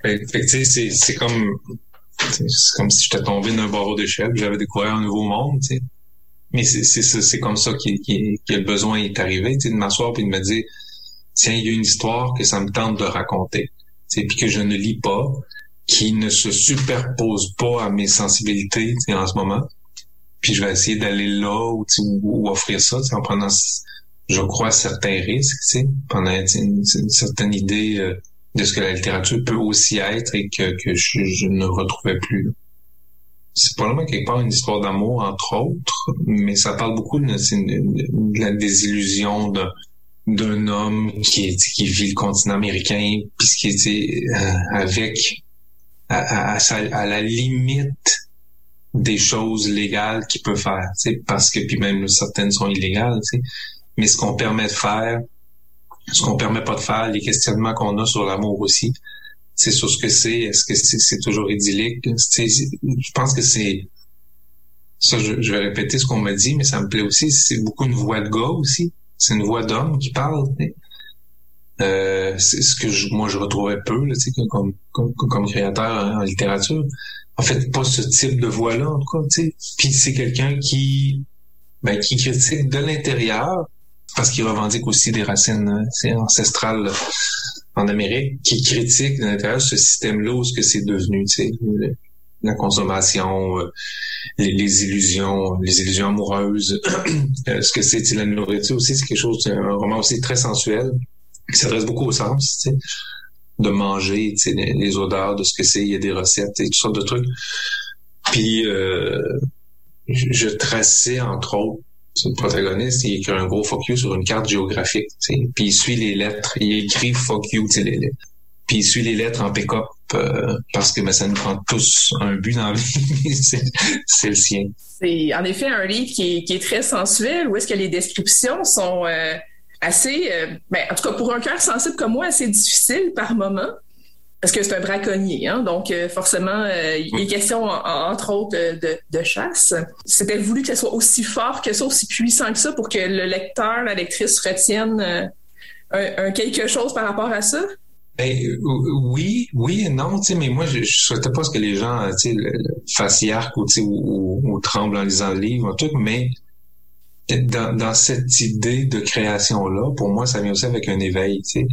fait, que tu sais, c'est comme c'est comme si j'étais tombé d'un barreau d'échelle, j'avais découvert un nouveau monde, tu sais. Mais c'est c'est comme ça qui qui que le besoin est arrivé, tu sais, de m'asseoir puis de me dire tiens, il y a une histoire que ça me tente de raconter, tu puis que je ne lis pas, qui ne se superpose pas à mes sensibilités, en ce moment. Puis je vais essayer d'aller là ou, ou, offrir ça, en prenant je crois certains risques, pendant une, certaine idée euh, de ce que la littérature peut aussi être et que, que je, ne retrouvais plus. C'est probablement quelque part une histoire d'amour, entre autres, mais ça parle beaucoup de, de, la désillusion d'un homme qui, qui vit le continent américain, puis qui était euh, avec à, à, à, la limite des choses légales qu'il peut faire, parce que puis même certaines sont illégales, mais ce qu'on permet de faire, ce qu'on permet pas de faire, les questionnements qu'on a sur l'amour aussi, c'est sur ce que c'est, est-ce que c'est toujours idyllique? Je pense que c'est ça, je, vais répéter ce qu'on m'a dit, mais ça me plaît aussi, c'est beaucoup une voix de gars aussi. C'est une voix d'homme qui parle. Euh, c'est ce que je, moi je retrouvais peu là, comme, comme, comme créateur en, littérature. En fait, pas ce type de voix-là, en tout cas. Puis c'est quelqu'un qui, ben, qui critique de l'intérieur, parce qu'il revendique aussi des racines euh, ancestrales en Amérique, qui critique de l'intérieur ce système-là où ce que c'est devenu, la consommation, euh, les, illusions, les illusions amoureuses, euh, ce que c'est la nourriture aussi, c'est quelque chose, un roman aussi très sensuel, qui s'adresse beaucoup au sens, tu sais, de manger, tu sais, les, odeurs de ce que c'est, il y a des recettes et toutes sortes de trucs. Puis je traçais entre autres le protagoniste, il écrit un gros fuck you sur une carte géographique, puis il suit les lettres, il écrit fuck you, les lettres. Puis il suit les lettres en pick-up euh, parce que ben, ça nous prend tous un but dans la vie, c'est le sien. C'est en effet un livre qui est, très sensuel, où est-ce que les descriptions sont euh, assez, euh, ben, en tout cas pour un cœur sensible comme moi, assez difficiles par moment parce que c'est un braconnier, hein, donc euh, forcément, euh, il est question, entre autres, de, chasse. C'était voulu que ça soit aussi fort que ça, aussi puissant que ça, pour que le lecteur, la lectrice retienne euh, un, quelque chose par rapport à ça? Ben, oui, oui et non, mais moi, je, je souhaitais pas que les gens fassent yark ou, ou, ou, tremblent en lisant le livre, tout, mais dans, dans cette idée de création-là, pour moi, ça vient aussi avec un éveil, tu sais.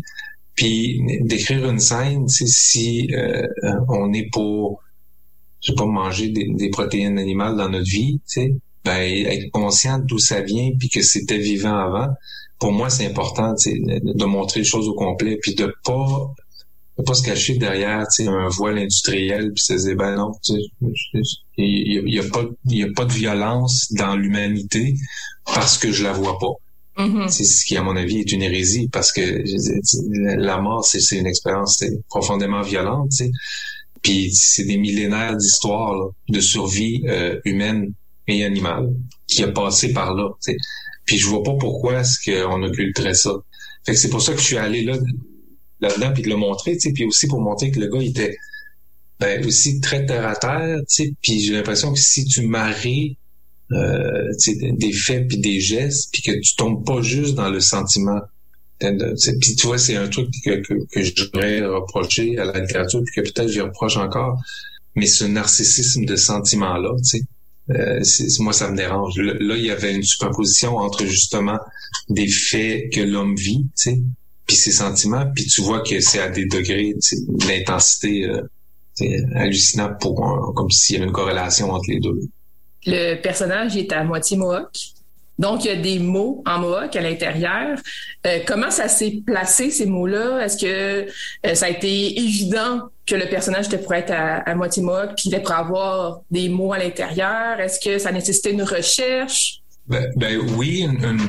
Puis d'écrire une scène, si euh, on est pour, je sais pas, manger des, protéines animales dans notre vie, ben, être conscient d'où ça vient, puis que c'était vivant avant, pour moi, c'est important de montrer les choses au complet, puis de pas de pas se cacher derrière un voile industriel, puis se dire, ben non, il n'y a, a, pas, y a pas de violence dans l'humanité parce que je la vois pas. Mm-hmm. C'est ce qui, à mon avis, est une hérésie parce que la mort, c'est une expérience profondément violente. Puis c'est des millénaires d'histoire de survie euh, humaine et animal qui a passé par là. sais. Puis je vois pas pourquoi est-ce qu'on occulterait ça. Fait que c'est pour ça que je suis allé là là-dedans puis de le montrer, tu puis aussi pour montrer que le gars il était ben, aussi très terre à terre, tu sais, puis j'ai l'impression que si tu maries euh, des faits puis des gestes, puis que tu tombes pas juste dans le sentiment. Puis tu vois, c'est un truc que, que, que je devrais reprocher à la littérature, puis que peut-être j'y reproche encore, mais ce narcissisme de sentiment-là, tu sais, euh, moi, ça me dérange. Là, il y avait une superposition entre justement des faits que l'homme vit, tu sais, puis ses sentiments, puis tu vois que c'est à des degrés d'intensité euh, hallucinante pour comme s'il y avait une corrélation entre les deux. Le personnage est à moitié mohawk. Donc, il y a des mots en mohawk à l'intérieur. Euh, comment ça s'est placé, ces mots-là? Est-ce que euh, ça a été évident que le personnage était pour être à, moitié mohawk, puis il était pour avoir des mots à l'intérieur? Est-ce que ça nécessitait une recherche? Ben, ben oui, une,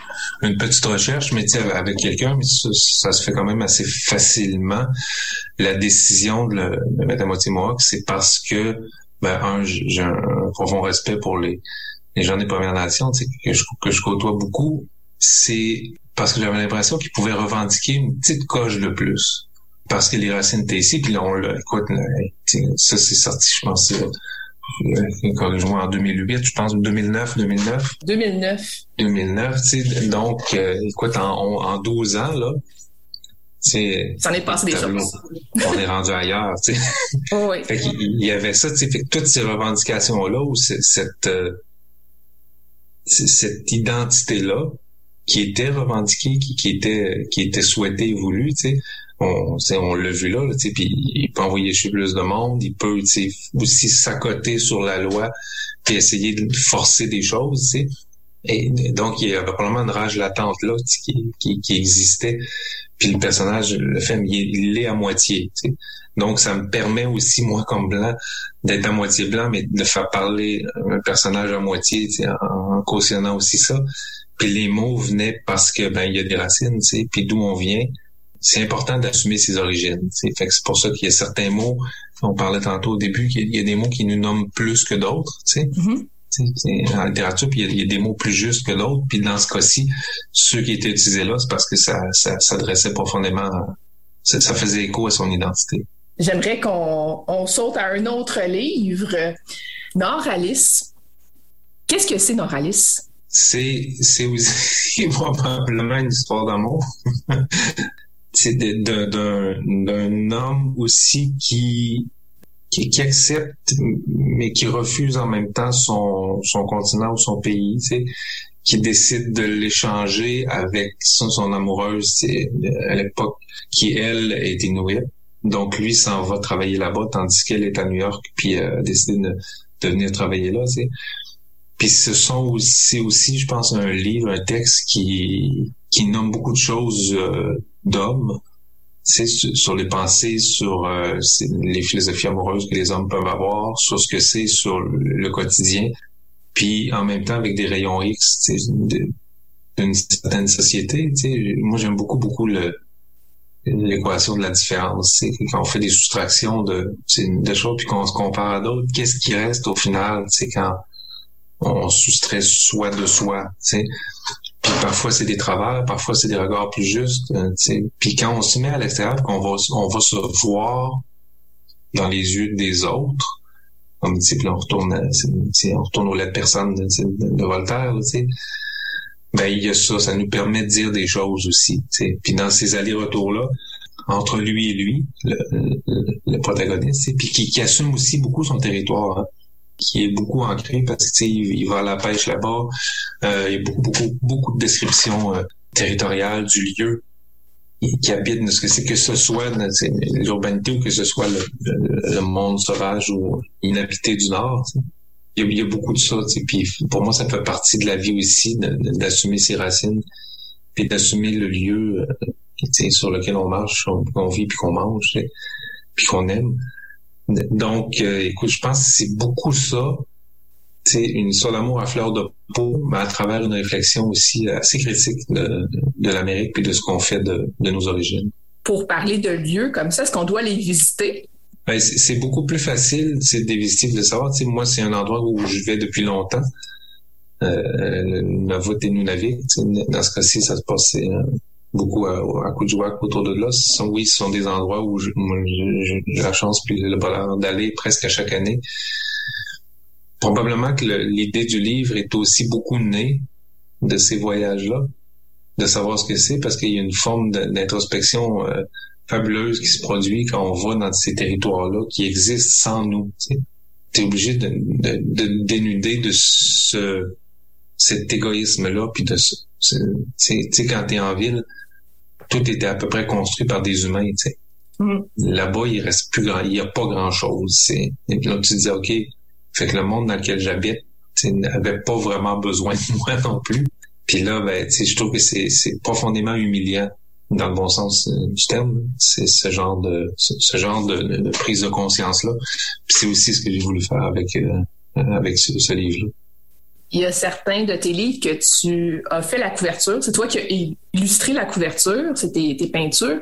une, petite recherche, mais avec quelqu'un, mais ça, se fait quand même assez facilement. La décision de le, mettre à moitié mohawk, c'est parce que, ben, un, j'ai un profond respect pour les, les gens des Premières Nations, que je, que je côtoie beaucoup. C'est parce que j'avais l'impression qu'ils pouvaient revendiquer une petite coche de plus. Parce que les racines étaient ici, puis là, on l'a, écoute, ça c'est sorti, je pense, corrige-moi, en 2008, je pense, 2009, 2009. 2009. 2009, tu sais, donc, euh, écoute, en, en 12 ans, là. Ça en est passé des choses. On est rendu ailleurs, tu sais. Oh oui. Fait qu'il y avait ça, tu sais, fait que toutes ces revendications-là, ou cette, euh, cette identité-là, qui était revendiquée, qui, qui était, qui était souhaitée et voulue, tu sais, on, on l'a vu là, là puis il peut envoyer chez plus de monde, il peut aussi s'accoter sur la loi puis essayer de forcer des choses, sais. Et donc, il y avait probablement une rage latente là qui, qui, qui existait. Puis le personnage, le fait, il l'est à moitié. sais. Donc, ça me permet aussi, moi, comme blanc, d'être à moitié blanc, mais de faire parler un personnage à moitié, en, en cautionnant aussi ça. Puis les mots venaient parce que ben il y a des racines, tu sais, puis d'où on vient c'est important d'assumer ses origines. c'est Fait que c'est pour ça qu'il y a certains mots, on parlait tantôt au début, qu'il y a des mots qui nous nomment plus que d'autres. tu sais. Mm-hmm. En littérature, puis il y, a, des mots plus justes que d'autres. Puis dans ce cas-ci, ceux qui étaient utilisés là, c'est parce que ça, ça s'adressait profondément, ça, ça, faisait écho à son identité. J'aimerais qu'on on saute à un autre livre, Noralis. Qu'est-ce que c'est Noralis? C'est, c'est aussi probablement une histoire d'amour. c'est d'un homme aussi qui, qui, qui accepte mais qui refuse en même temps son son continent ou son pays tu qui décide de l'échanger avec son, amoureuse à l'époque qui elle est inuit donc lui s'en va travailler là-bas tandis qu'elle est à New York puis euh, décide de, de venir travailler là puis ce sont aussi, aussi, je pense, un livre, un texte qui, qui nomme beaucoup de choses euh, d'hommes, sur les pensées, sur euh, les philosophies amoureuses que les hommes peuvent avoir, sur ce que c'est sur le quotidien, puis en même temps avec des rayons X d'une certaine société. Moi, j'aime beaucoup, beaucoup l'équation de la différence. C'est quand on fait des soustractions de, de choses puis qu'on se compare à d'autres, qu'est-ce qui reste au final? C'est quand on soustrait soi de soi. Parfois c'est des travers, parfois c'est des regards plus justes. Euh, puis quand on se met à l'extérieur, qu'on va on va se voir dans les yeux des autres, comme on retourne on retourne aux lettres personnes de, de, Voltaire, tu ben il y a ça, ça nous permet de dire des choses aussi. Puis dans ces allers-retours là, entre lui et lui, le, le, protagoniste, puis qui, qui, assume aussi beaucoup son territoire. Hein qui est beaucoup ancré parce que il, il va à la pêche là-bas. Euh, il y a beaucoup, beaucoup, beaucoup de descriptions euh, territoriales du lieu qui habite ce que c'est que ce soit l'urbanité ou que ce soit le, monde sauvage ou inhabité du Nord. Il y, a, beaucoup de ça. Puis pour moi, ça fait partie de la vie aussi d'assumer ses racines puis d'assumer le lieu euh, sur lequel on marche, qu'on vit puis qu'on mange puis qu'on aime. Donc, euh, écoute, je pense que c'est beaucoup ça. C'est une histoire d'amour à fleur de peau, mais à travers une réflexion aussi assez critique de, l'Amérique et de ce qu'on fait de, nos origines. Pour parler de lieux comme ça, est-ce qu'on doit les visiter? Ben, c'est beaucoup plus facile, c'est de visiter, de savoir. moi, c'est un endroit où je vais depuis longtemps. euh, Navut et Nunavik. Dans ce cas-ci, ça se passait euh, beaucoup à, à Kuujjuaq autour de là. Ce oui, ce sont des endroits où j'ai la chance puis le bonheur d'aller presque à chaque année. Probablement que l'idée du livre est aussi beaucoup née de ces voyages-là, de savoir ce que c'est, parce qu'il y a une forme d'introspection euh, fabuleuse qui se produit quand on va dans ces territoires-là qui existent sans nous. Tu es obligé de, de, de, dénuder de ce cet égoïsme-là, puis de tu sais, quand t'es en ville, tout était à peu près construit par des humains, tu sais. Mm. Là-bas, il reste plus grand, il y a pas grand-chose. Et puis là, tu te dis, OK, fait que le monde dans lequel j'habite n'avait pas vraiment besoin de moi non plus. Puis là, ben, je trouve que c'est profondément humiliant dans le bon sens euh, du terme. C'est ce genre de ce, genre de, prise de conscience là. Puis c'est aussi ce que j'ai voulu faire avec euh, avec ce, ce livre-là il y a certains de tes livres que tu as fait la couverture. C'est toi qui as illustré la couverture, c'est tes, peintures.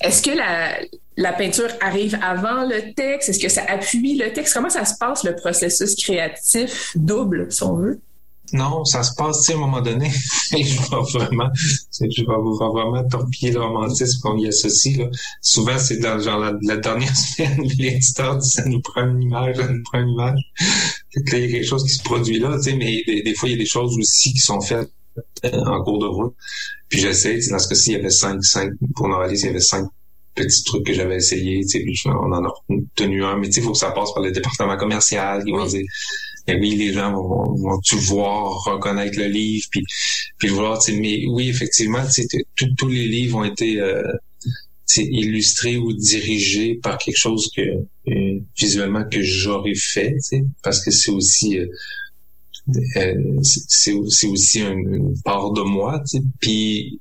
Est-ce que la, la, peinture arrive avant le texte? Est-ce que ça appuie le texte? Comment ça se passe, le processus créatif double, si on veut? Non, ça se passe, à un moment donné, je vais vraiment, je vais vraiment torpiller le romantisme qu'on y associe, là. Souvent, c'est dans, genre, la, dernière semaine, l'éditeur dit, ça nous prend une image, ça nous prend une image. Fait que là, il y a quelque chose qui se produit là, tu sais, mais des, fois, il y a des choses aussi qui sont faites euh, en cours de route. Puis j'essaie, dans ce cas-ci, il y avait cinq, cinq, pour Novalis, il y avait cinq petits trucs que j'avais essayé, tu sais, puis on en a tenu un, mais tu sais, il faut que ça passe par le département commercial, qui vont dire, ben oui, les gens vont, vont tu voir, reconnaître le livre, puis, puis voir, mais oui, effectivement, tous les livres ont été euh, illustrés ou dirigés par quelque chose que euh, visuellement que j'aurais fait, parce que c'est aussi euh, euh c'est aussi une, part de moi, puis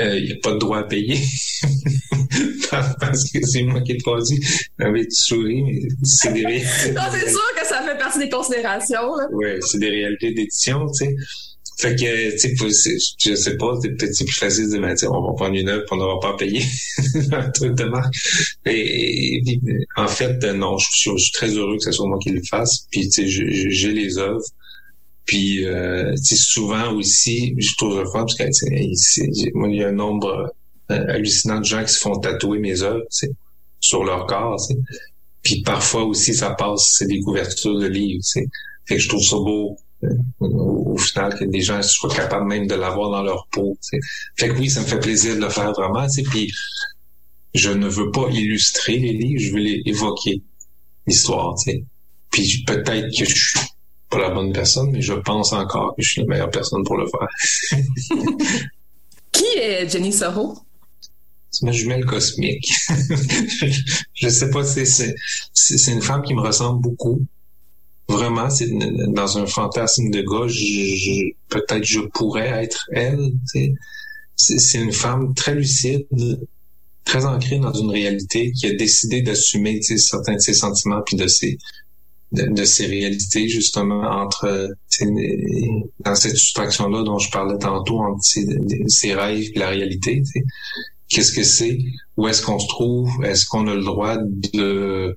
il euh, n'y a pas de droit à payer parce que c'est moi qui ai produit. Oui, tu souris, mais c'est des réalités. non, c'est sûr que ça fait partie des considérations. Oui, c'est des réalités d'édition, tu sais. Fait que, tu sais, je sais pas, peut-être c'est plus facile de dire, ben, on va prendre une œuvre on n'aura pas payé un truc de marque. Et, en fait, non, je, suis très heureux que ce soit moi qui le fasse. Puis, tu sais, j'ai les œuvres. Puis, euh, souvent aussi, je trouve le fun parce que moi, il y a un nombre euh, hallucinant de gens qui se font tatouer mes œuvres sur leur corps. Puis parfois aussi, ça passe, c'est des couvertures de livres. Fait que je trouve ça beau euh, au, final que des gens soient capables même de l'avoir dans leur peau. Fait que oui, ça me fait plaisir de le faire vraiment. Puis je ne veux pas illustrer les livres, je veux les évoquer l'histoire. Puis peut-être que je suis pas la bonne personne, mais je pense encore que je suis la meilleure personne pour le faire. Qui est Jenny Soro? C'est ma jumelle cosmique. je sais pas, c'est, c'est, une femme qui me ressemble beaucoup. Vraiment, c'est dans un fantasme de gars, peut-être je pourrais être elle. C'est, une femme très lucide, très ancrée dans une réalité, qui a décidé d'assumer certains de ses sentiments puis de ses de, ces réalités justement entre dans cette soustraction-là dont je parlais tantôt entre ces, rêves et la réalité. Qu'est-ce que c'est? Où est-ce qu'on se trouve? Est-ce qu'on a le droit de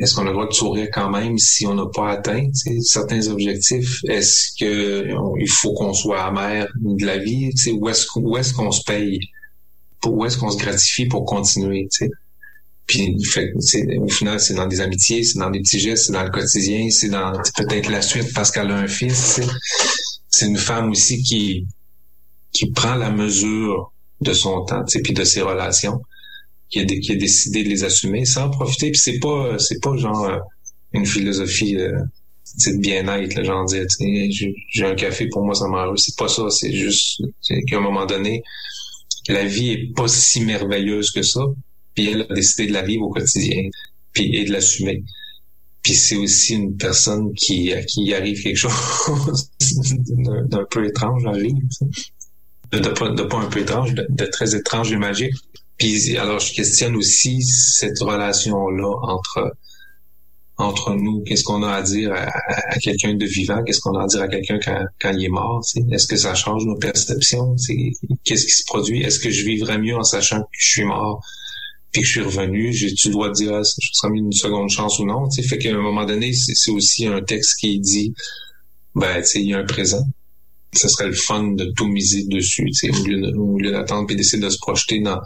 est-ce qu'on a le droit de sourire quand même si on n'a pas atteint certains objectifs? Est-ce que il faut qu'on soit amer de la vie? Où est-ce où est-ce qu'on se paye? Où est-ce qu'on se gratifie pour continuer? Puis fait, au final, c'est dans des amitiés, c'est dans des petits gestes, c'est dans le quotidien, c'est dans peut-être la suite parce qu'elle a un fils. C'est une femme aussi qui qui prend la mesure de son temps, puis de ses relations, qui a, décidé de les assumer sans profiter. Puis c'est pas c'est pas genre euh, une philosophie euh, de bien-être, genre dire j'ai un café pour moi ça m'arrive. C'est pas ça. C'est juste qu'à un moment donné, la vie est pas si merveilleuse que ça puis elle a décidé de la vivre au quotidien, puis et de l'assumer. Puis c'est aussi une personne qui à qui arrive quelque chose d'un peu étrange la vie, de, pas, de pas un peu étrange, de, très étrange et magique. Puis alors je questionne aussi cette relation là entre entre nous, qu'est-ce qu'on a à dire à, quelqu'un de vivant, qu'est-ce qu'on a à dire à quelqu'un quand, quand il est mort, est-ce que ça change nos perceptions, qu'est-ce qui se produit, est-ce que je vivrais mieux en sachant que je suis mort? Puis je suis revenu, j'ai tu dois dire ah, serais mis une seconde chance ou non. sais Fait qu'à un moment donné, c'est aussi un texte qui dit ben, tu sais, il y a un présent. Ce serait le fun de tout miser dessus, tu sais, au lieu d'attendre puis d'essayer de se projeter dans,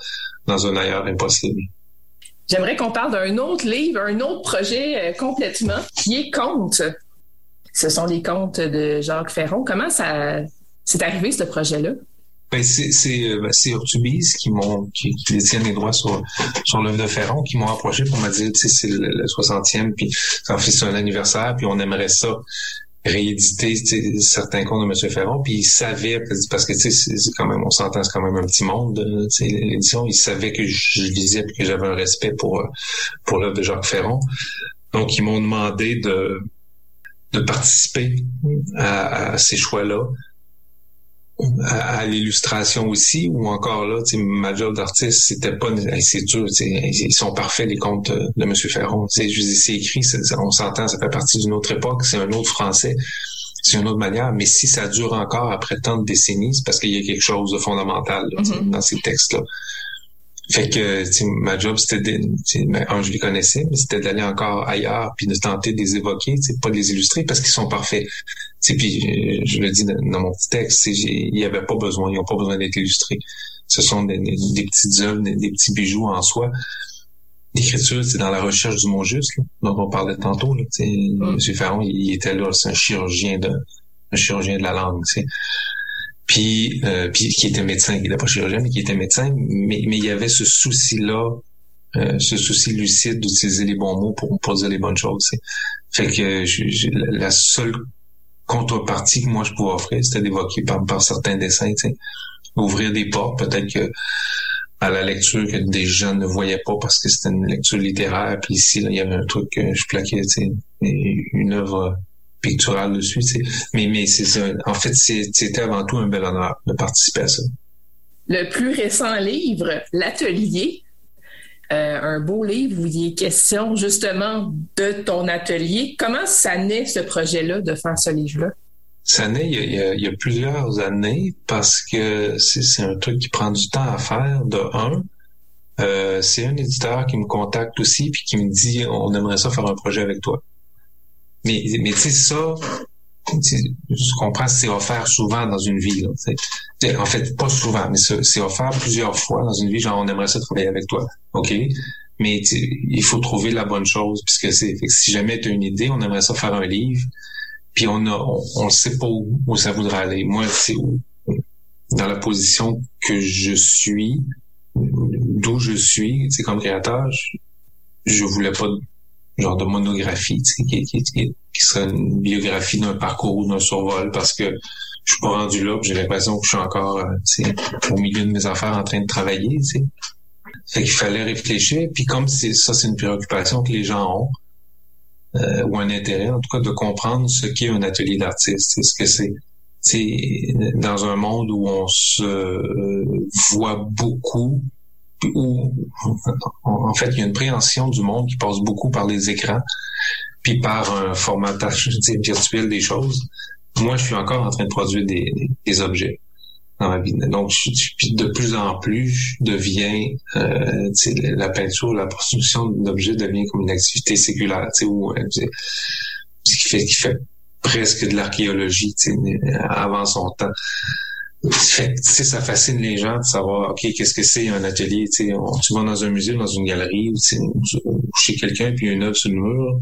dans un ailleurs impossible. J'aimerais qu'on parle d'un autre livre, un autre projet euh, complètement, qui est Contes. Ce sont les contes de Jacques Ferron. Comment ça s'est arrivé, ce projet-là? Ben c'est c'est euh, ben, qui m'ont qui, qui détiennent les droits sur sur l'œuvre de Ferron qui m'ont approché pour me dire c'est le, 60e puis en fait c'est un anniversaire puis on aimerait ça rééditer certains contes de Monsieur Ferron puis il savait parce que c'est quand même on s'entend c'est quand même un petit monde euh, l'édition il savait que je lisais et que j'avais un respect pour euh, pour l'œuvre de Jacques Ferron. Donc ils m'ont demandé de de participer à, à ces choix là à, l'illustration aussi, ou encore là, ma job d'artiste, c'était pas, c'est dur, ils sont parfaits les contes de M. Ferron. C'est écrit, on s'entend, ça fait partie d'une autre époque, c'est un autre français, c'est une autre manière, mais si ça dure encore après tant de décennies, c'est parce qu'il y a quelque chose de fondamental mm-hmm. dans ces textes-là. Fait que ma job, c'était de, ben, un, je les connaissais, mais c'était d'aller encore ailleurs, puis de tenter de les évoquer, pas de les illustrer parce qu'ils sont parfaits. Puis euh, je le dis dans, mon petit texte, il n'y avait pas besoin, ils n'ont pas besoin d'être illustrés. Ce sont des, petites œuvres, des, petits bijoux en soi. L'écriture, c'est dans la recherche du mot juste, dont on parlait tantôt. Là, mm. M. Ferron, il, était là, c'est un chirurgien de un chirurgien de la langue. T'sais puis, euh, qui était médecin, qui n'était pas chirurgien, mais qui était médecin, mais, mais il y avait ce souci-là, euh, ce souci lucide d'utiliser les bons mots pour, pour dire les bonnes choses. Fait que la seule contrepartie que moi je pouvais offrir, c'était d'évoquer par, par certains dessins, ouvrir des portes, peut-être que à la lecture que des gens ne voyaient pas parce que c'était une lecture littéraire. Puis ici, là, il y avait un truc que je plaquais, une œuvre pictural dessus. Mais, mais c'est en fait, c'était avant tout un bel honneur de participer à ça. Le plus récent livre, L'Atelier, euh, un beau livre où il est question justement de ton atelier. Comment ça naît ce projet-là de faire ce livre-là? Ça naît il y, a, plusieurs années parce que c'est un truc qui prend du temps à faire. De un, euh, c'est un éditeur qui me contacte aussi puis qui me dit on aimerait ça faire un projet avec toi. Mais, mais tu sais, ça, je comprends, c'est offert souvent dans une vie. Là, en fait, pas souvent, mais c'est offert plusieurs fois dans une vie. Genre, on aimerait ça travailler avec toi. OK? Mais il faut trouver la bonne chose, puisque c'est si jamais tu as une idée, on aimerait ça faire un livre, puis on a on, sait pas où, ça voudrait aller. Moi, c'est dans la position que je suis, d'où je suis, c'est comme créateur, je, je voulais pas genre de monographie, qui, qui, qui, serait une biographie d'un parcours ou d'un survol parce que je suis pas rendu là, j'ai l'impression que je suis encore euh, au milieu de mes affaires en train de travailler. T'sais. Fait qu'il fallait réfléchir, puis comme c'est ça, c'est une préoccupation que les gens ont, euh, ou un intérêt, en tout cas, de comprendre ce qu'est un atelier d'artiste, ce que c'est. C'est dans un monde où on se euh, voit beaucoup où, en fait, il y a une préhension du monde qui passe beaucoup par les écrans, puis par un formatage virtuel des choses. Moi, je suis encore en train de produire des, des objets dans ma vie. Donc, je, de plus en plus, je deviens, euh, la peinture, la production d'objets devient comme une activité séculaire, où, euh, qui fait, qui fait presque de l'archéologie avant son temps ça fascine les gens de savoir, OK, qu'est-ce que c'est un atelier? tu vas dans un musée, dans une galerie, ou, chez quelqu'un, puis il y a une œuvre sur le mur.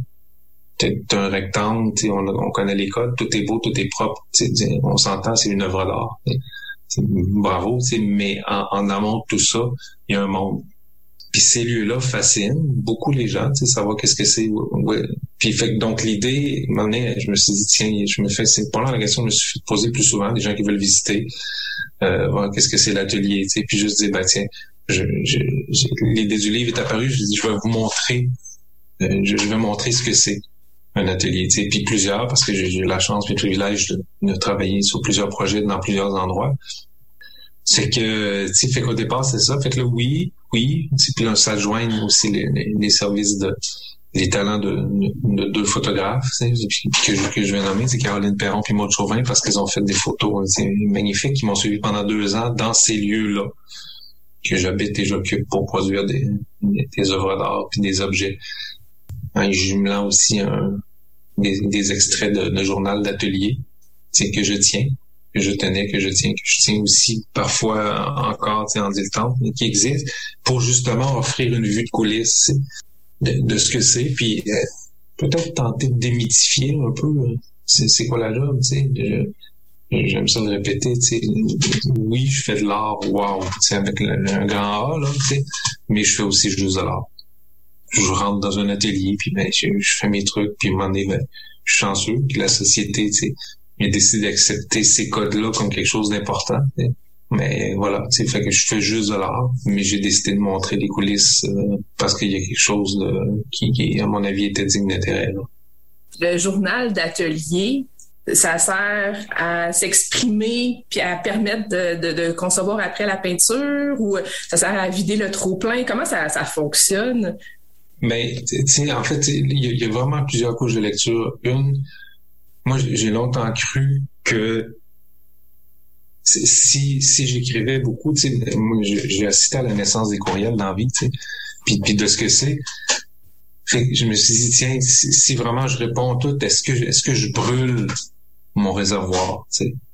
T'as un rectangle, on, on connaît les codes, tout est beau, tout est propre. On s'entend, c'est une œuvre d'art. Bravo, mais en, en amont de tout ça, il y a un monde. Puis ces lieux-là fascinent beaucoup les gens, tu sais, savoir qu'est-ce que c'est. Puis fait donc l'idée, je me suis dit tiens, je me fais, c'est là la question, je me suis posée plus souvent, des gens qui veulent visiter, euh, voir qu'est-ce que c'est l'atelier, tu sais, puis juste dire bah tiens, je, l'idée du livre est apparue, je dis je vais vous montrer, euh, je, vais montrer ce que c'est un atelier, tu sais, puis plusieurs parce que j'ai eu la chance, le privilège de, de travailler sur plusieurs projets dans plusieurs endroits c'est que tu sais fait qu'au départ c'est ça fait que là oui oui ça joigne aussi les, les, services de les talents de, de, deux photographes que, je, que je vais nommer c'est Caroline Perron puis Maud Chauvin parce qu'ils ont fait des photos magnifiques qui m'ont suivi pendant deux ans dans ces lieux là que j'habite et j'occupe pour produire des, des œuvres d'art puis des objets. En jumelant aussi un, des, des extraits de, de journal d'atelier que je tiens, que je tenais, que je tiens, que je tiens aussi parfois encore en dilettante, mais qui existe pour justement offrir une vue de coulisses de, ce que c'est, puis euh, peut-être tenter de démythifier un peu euh, c'est quoi la job, tu sais. J'aime ça le répéter, tu sais. Oui, je fais de l'art, wow, tu sais, avec un grand A, là, tu sais, mais je fais aussi juste de l'art. Je rentre dans un atelier, puis ben, je, fais mes trucs, puis moment donné, ben, je suis chanceux que la société, tu sais, a décidé d'accepter ces codes-là comme quelque chose d'important. Mais voilà, c'est fait que je fais juste de l'art, mais j'ai décidé de montrer les coulisses euh, parce qu'il y a quelque chose de, qui, qui, à mon avis, était digne d'intérêt. Le journal d'atelier, ça sert à s'exprimer puis à permettre de, de, concevoir après la peinture ou ça sert à vider le trop plein. Comment ça, ça fonctionne? Mais en fait, il y, a vraiment plusieurs couches de lecture. Une, moi, j'ai longtemps cru que si, si j'écrivais beaucoup, moi, j'ai assisté à la naissance des courriels dans la vie, puis, puis de ce que c'est. je me suis dit, tiens, si, vraiment je réponds tout, est-ce que, est-ce que je brûle mon réservoir?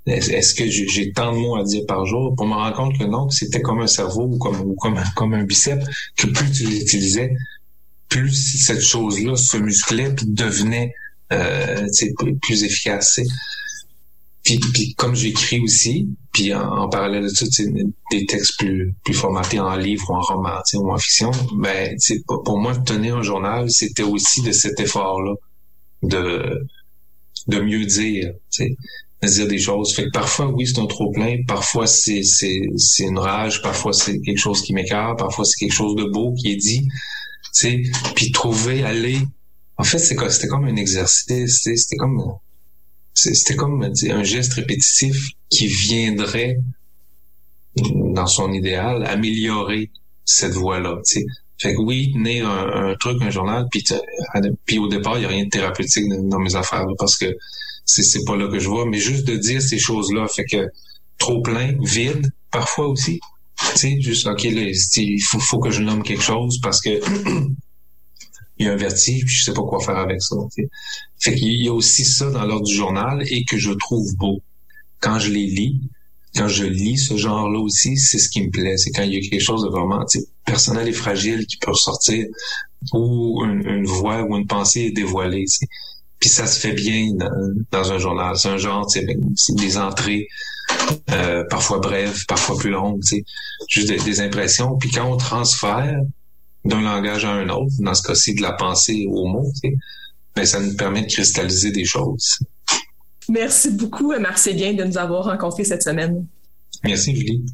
Est-ce que j'ai tant de mots à dire par jour? Pour me rendre compte que non, c'était comme un cerveau ou comme, ou comme, comme un bicep, que plus tu l'utilisais, plus cette chose-là se musclait puis devenait euh, plus efficace. Puis, comme j'écris aussi, puis en, parallèle de ça, des textes plus, plus formatés en livre ou en roman ou en fiction, ben, pour moi, tenir un journal, c'était aussi de cet effort-là de, de mieux dire, de dire des choses. Fait que parfois, oui, c'est un trop-plein, parfois c'est, c'est, c'est une rage, parfois c'est quelque chose qui m'écarte, parfois c'est quelque chose de beau qui est dit, tu puis trouver, aller... En fait, c'était comme un exercice, c'était comme c'était comme un geste répétitif qui viendrait dans son idéal améliorer cette voie-là. Fait que oui, tenir un, truc, un journal, puis, au départ, il n'y a rien de thérapeutique dans mes affaires parce que c'est pas là que je vois, mais juste de dire ces choses-là, fait que trop plein, vide, parfois aussi. Tu sais, juste, OK, il faut, faut que je nomme quelque chose parce que il y a un vertige, puis je sais pas quoi faire avec ça. Fait qu'il y a aussi ça dans l'ordre du journal et que je trouve beau. Quand je les lis, quand je lis ce genre-là aussi, c'est ce qui me plaît. C'est quand il y a quelque chose de vraiment personnel et fragile qui peut ressortir ou une, voix ou une pensée est dévoilée. Puis ça se fait bien dans, un journal. C'est un genre, c'est des entrées euh, parfois brèves, parfois plus longues, juste des, des impressions. Puis quand on transfère d'un langage à un autre, dans ce cas-ci de la pensée au mot, mais ça nous permet de cristalliser des choses. Merci beaucoup, Marcélien, de nous avoir rencontrés cette semaine. Merci, Julie.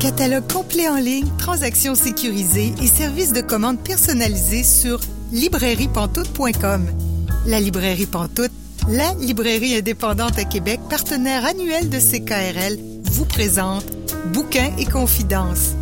Catalogue complet en ligne, transactions sécurisées et services de commande personnalisés sur librairiepantoute.com. La librairie Pantoute, la librairie indépendante à Québec, partenaire annuel de CKRL, vous présente Bouquins et confidences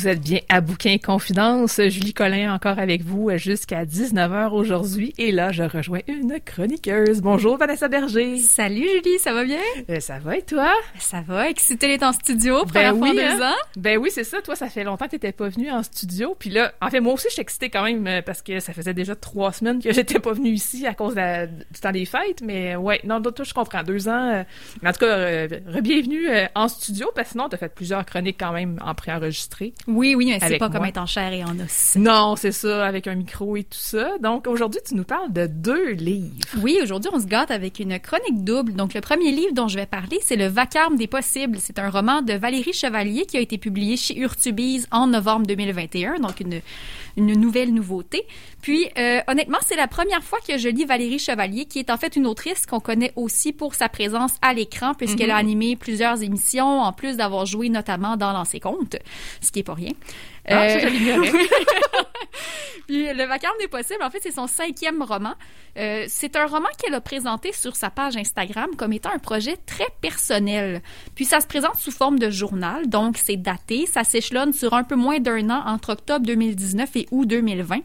Vous êtes bien à Bouquin Confidence. Julie Collin encore avec vous jusqu'à 19h aujourd'hui. Et là, je rejoins une chroniqueuse. Bonjour Vanessa Berger. Salut Julie, ça va bien? Euh, ça va et toi? Ça va. Excitée d'être en studio, ben oui, deux hein? ans. Ben oui, c'est ça. Toi, ça fait longtemps que t'étais pas venue en studio. Puis là, en fait, moi aussi, je suis excitée quand même euh, parce que ça faisait déjà trois semaines que j'étais pas venue ici à cause du temps des fêtes. Mais ouais, non, toi, je comprends. Deux ans. Euh, mais en tout cas, re-bienvenue en studio parce que sinon, t'as fait plusieurs chroniques quand même en préenregistré. Oui, oui, mais c'est pas comme être en chair et en os. Non, c'est ça, avec un micro et tout ça. Donc aujourd'hui, tu nous parles de deux livres. Oui, aujourd'hui, on se gâte avec une chronique double. Donc le premier livre dont je vais parler, c'est Le Vacarme des possibles. C'est un roman de Valérie Chevalier qui a été publié chez Urtubise en novembre 2021. Donc une une nouvelle nouveauté. Puis, euh, honnêtement, c'est la première fois que je lis Valérie Chevalier, qui est en fait une autrice qu'on connaît aussi pour sa présence à l'écran, puisqu'elle a mhm. animé plusieurs émissions, en plus d'avoir joué notamment dans Lancer Compte, ce qui est pas rien. Ah, l'ignorais. Puis Le Vacarme des possibles, en fait, c'est son cinquième roman. Euh, c'est un roman qu'elle a présenté sur sa page Instagram comme étant un projet très personnel. Puis ça se présente sous forme de journal, donc c'est daté, ça s'échelonne sur un peu moins d'un an entre octobre 2019 et août 2020.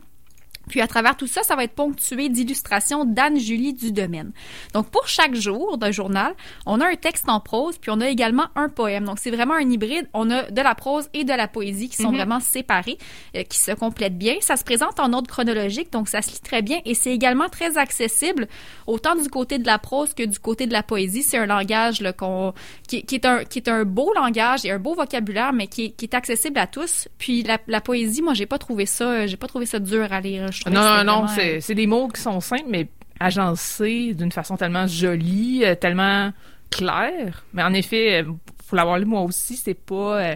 Puis à travers tout ça, ça va être ponctué d'illustrations d'Anne-Julie Domaine. Donc pour chaque jour d'un journal, on a un texte en prose, puis on a également un poème. Donc c'est vraiment un hybride. On a de la prose et de la poésie qui sont Mhm. vraiment séparés, euh, qui se complètent bien. Ça se présente en ordre chronologique, donc ça se lit très bien et c'est également très accessible, autant du côté de la prose que du côté de la poésie. C'est un langage là, qu'on, qui, qui est un, qui est un beau langage et un beau vocabulaire, mais qui est, qui est accessible à tous. Puis la, la poésie, moi, j'ai pas trouvé ça, euh, j'ai pas trouvé ça dur à lire. Je Non, non, non, vraiment, euh, c'est des mots qui sont simples, mais agencés d'une façon tellement jolie, euh, tellement claire. Mais en effet, euh, pour l'avoir lu moi aussi, c'est pas... euh,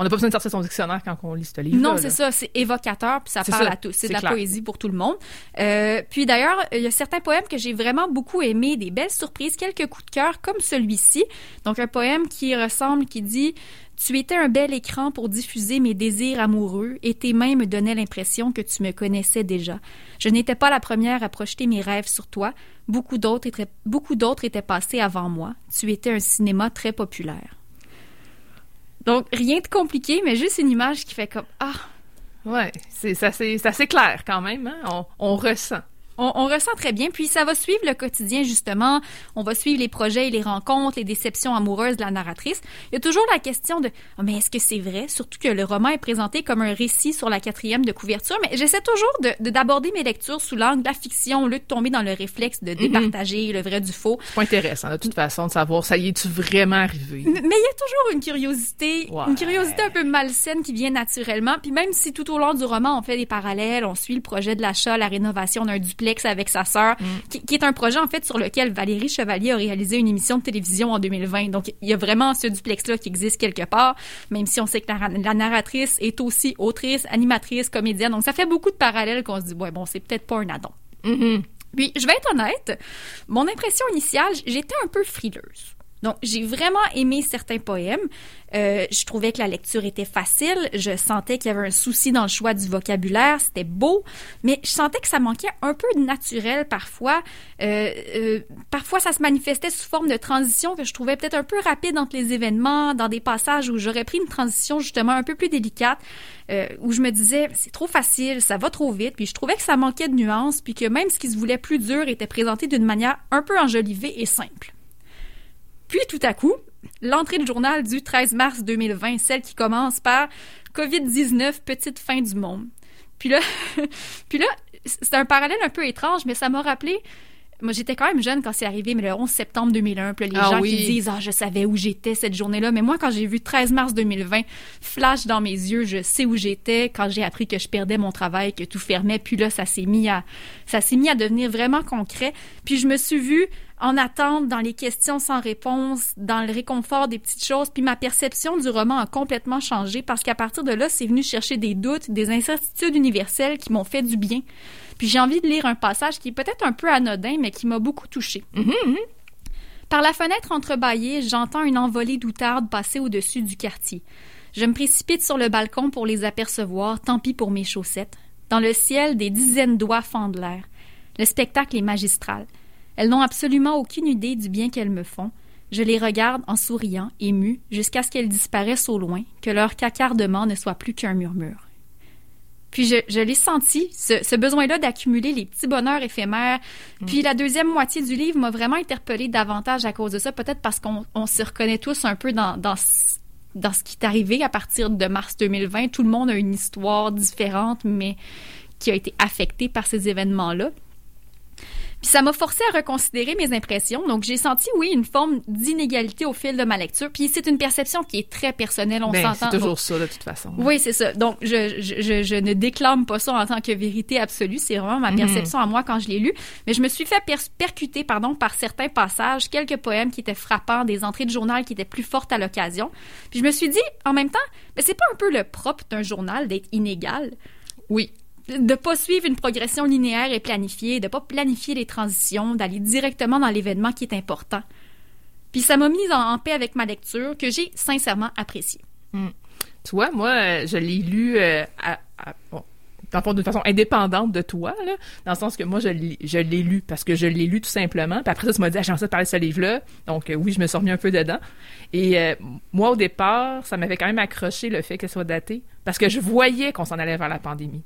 on n'a pas besoin de sortir son dictionnaire quand on lit ce livre Non, c'est ça, c'est évocateur, puis ça parle ça, à tous. C'est c'est de la clair. poésie pour tout le monde. Euh, puis d'ailleurs, il y a certains poèmes que j'ai vraiment beaucoup aimés, des belles surprises, quelques coups de cœur comme celui-ci. Donc un poème qui ressemble, qui dit Tu étais un bel écran pour diffuser mes désirs amoureux, et tes mains me donnaient l'impression que tu me connaissais déjà. Je n'étais pas la première à projeter mes rêves sur toi. Beaucoup d'autres étaient, beaucoup d'autres étaient passés avant moi. Tu étais un cinéma très populaire. Donc, rien de compliqué, mais juste une image qui fait comme Ah, Ouais, c'est c'est assez, c'est clair quand même. Hein? On, on ressent. On, on ressent très bien, puis ça va suivre le quotidien justement. On va suivre les projets et les rencontres, les déceptions amoureuses de la narratrice. Il y a toujours la question de Ah, mais est-ce que c'est vrai? Surtout que le roman est présenté comme un récit sur la quatrième de couverture, mais j'essaie toujours de de- d'aborder mes lectures sous l'angle de la fiction, au lieu de tomber dans le réflexe de départager le vrai du faux. C'est pas intéressant de toute façon de savoir ça y est-tu vraiment arrivé? Mais il y a toujours une curiosité, Ouais. une curiosité un peu malsaine qui vient naturellement. Puis même si tout au long du roman, on fait des parallèles, on suit le projet de l'achat, la rénovation d'un duplex avec sa sœur, qui, qui est un projet en fait sur lequel Valérie Chevalier a réalisé une émission de télévision en 2020. Donc il y a vraiment ce duplex-là qui existe quelque part, même si on sait que la, la narratrice est aussi autrice, animatrice, comédienne. Donc ça fait beaucoup de parallèles qu'on se dit, ouais, bon, c'est peut-être pas un addon. Mhm. Puis, je vais être honnête, mon impression initiale, j'étais un peu frileuse. Donc, j'ai vraiment aimé certains poèmes. Euh, je trouvais que la lecture était facile. Je sentais qu'il y avait un souci dans le choix du vocabulaire. C'était beau. Mais je sentais que ça manquait un peu de naturel parfois. Euh, euh, parfois, ça se manifestait sous forme de transition que je trouvais peut-être un peu rapide entre les événements, dans des passages où j'aurais pris une transition justement un peu plus délicate, où je me disais, c'est trop facile, ça va trop vite. Puis je trouvais que ça manquait de nuances, puis que même ce qui se voulait plus dur était présenté d'une manière un peu enjolivée et simple. Puis tout à coup, l'entrée du journal du 13 mars 2020, celle qui commence par COVID-19, petite fin du monde. Puis là, puis là, c'est un parallèle un peu étrange, mais ça m'a rappelé. Moi, j'étais quand même jeune quand c'est arrivé, mais le 11 septembre 2001, puis là, les Ah gens oui. qui disent ah je savais où j'étais cette journée-là, mais moi quand j'ai vu 13 mars 2020, flash dans mes yeux, je sais où j'étais quand j'ai appris que je perdais mon travail, que tout fermait, puis là ça s'est mis à ça s'est mis à devenir vraiment concret, puis je me suis vue en attente dans les questions sans réponse, dans le réconfort des petites choses, puis ma perception du roman a complètement changé parce qu'à partir de là, c'est venu chercher des doutes, des incertitudes universelles qui m'ont fait du bien. Puis j'ai envie de lire un passage qui est peut-être un peu anodin, mais qui m'a beaucoup touchée. Par la fenêtre entrebâillée, j'entends une envolée d'outardes passer au-dessus du quartier. Je me précipite sur le balcon pour les apercevoir, tant pis pour mes chaussettes. Dans le ciel, des dizaines d'oies fendent l'air. Le spectacle est magistral. Elles n'ont absolument aucune idée du bien qu'elles me font. Je les regarde en souriant, ému, jusqu'à ce qu'elles disparaissent au loin, que leur cacardement ne soit plus qu'un murmure. Puis je, je l'ai senti, ce, ce besoin-là d'accumuler les petits bonheurs éphémères. Puis la deuxième moitié du livre m'a vraiment interpellée davantage à cause de ça, peut-être parce qu'on on se reconnaît tous un peu dans, dans, ce- dans ce qui est arrivé à partir de mars 2020. Tout le monde a une histoire différente, mais qui a été affectée par ces événements-là. Puis ça m'a forcé à reconsidérer mes impressions. Donc j'ai senti, oui, une forme d'inégalité au fil de ma lecture. Puis c'est une perception qui est très personnelle, on Ben, s'entend. c'est toujours ça de toute façon. Oui, c'est ça. Donc, je, je, je, ne déclame pas ça en tant que vérité absolue. C'est vraiment ma perception à moi quand je l'ai lu. Mais je me suis fait per- percuter pardon, par certains passages, quelques poèmes qui étaient frappants, des entrées de journal qui étaient plus fortes à l'occasion. Puis je me suis dit, en même temps, mais c'est pas un peu le propre d'un journal d'être inégal? Oui. De pas suivre une progression linéaire et planifiée, de pas planifier les transitions, d'aller directement dans l'événement qui est important. Puis ça m'a mise en, paix avec ma lecture que j'ai sincèrement appréciée. Tu vois, moi, je l'ai lu bon, d'une façon indépendante de toi, dans le sens que moi, je l'ai lu parce que je l'ai lu tout simplement. Puis après ça, tu m'as dit, ah, j'ai envie de parler de ce livre-là. Donc, oui, je me suis remis un peu dedans. Et moi, au départ, ça m'avait quand même accroché le fait qu'elle soit datée parce que je voyais qu'on s'en allait vers la pandémie.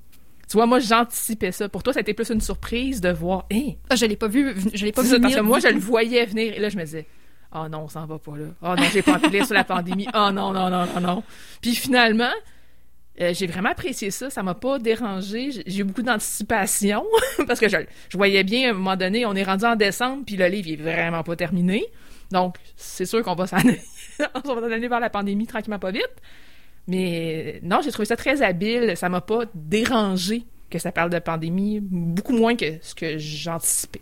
Tu vois, moi, j'anticipais ça. Pour toi, ça a été plus une surprise de voir. Ah, je l'ai pas vu. Je l'ai pas vu. Ça, parce que moi, je le voyais venir. Et là, je me disais. Oh non, on s'en va pas là. Oh non, j'ai pas envie de lire sur la pandémie. Oh non, non, non, non, non. Puis finalement, euh, j'ai vraiment apprécié ça. Ça m'a pas dérangé. J'ai eu beaucoup d'anticipation parce que je, je, voyais bien à un moment donné, on est rendu en décembre, puis le livre est vraiment pas terminé. Donc, c'est sûr qu'on va s'en aller, on va aller vers la pandémie tranquillement pas vite. Mais non, j'ai trouvé ça très habile. Ça m'a pas dérangé que ça parle de pandémie, beaucoup moins que ce que j'anticipais.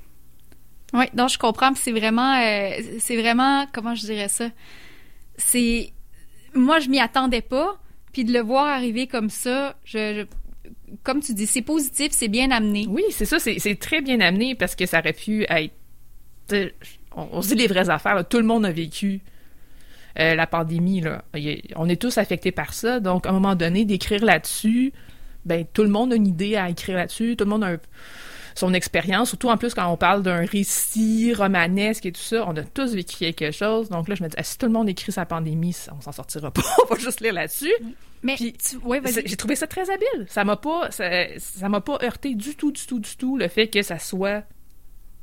Oui, donc je comprends. C'est vraiment, euh, c'est vraiment, comment je dirais ça? C'est, moi je m'y attendais pas, puis de le voir arriver comme ça, je, comme tu dis, c'est positif, c'est bien amené. Oui, c'est ça, c'est très bien amené parce que ça aurait pu être, on, se dit les vraies affaires. Tout le monde a vécu euh, la pandémie, là. On est tous affectés par ça. Donc, à un moment donné, d'écrire là-dessus, ben, tout le monde a une idée à écrire là-dessus. Tout le monde a son expérience. Surtout, en plus, quand on parle d'un récit romanesque et tout ça, on a tous vécu quelque chose. Donc là, je me dis, ah, si tout le monde écrit sa pandémie, on s'en sortira pas. on va juste lire là-dessus. Mais j'ai trouvé ça très habile. Ça m'a pas, ça m'a pas heurté du tout, du tout, du tout le fait que ça soit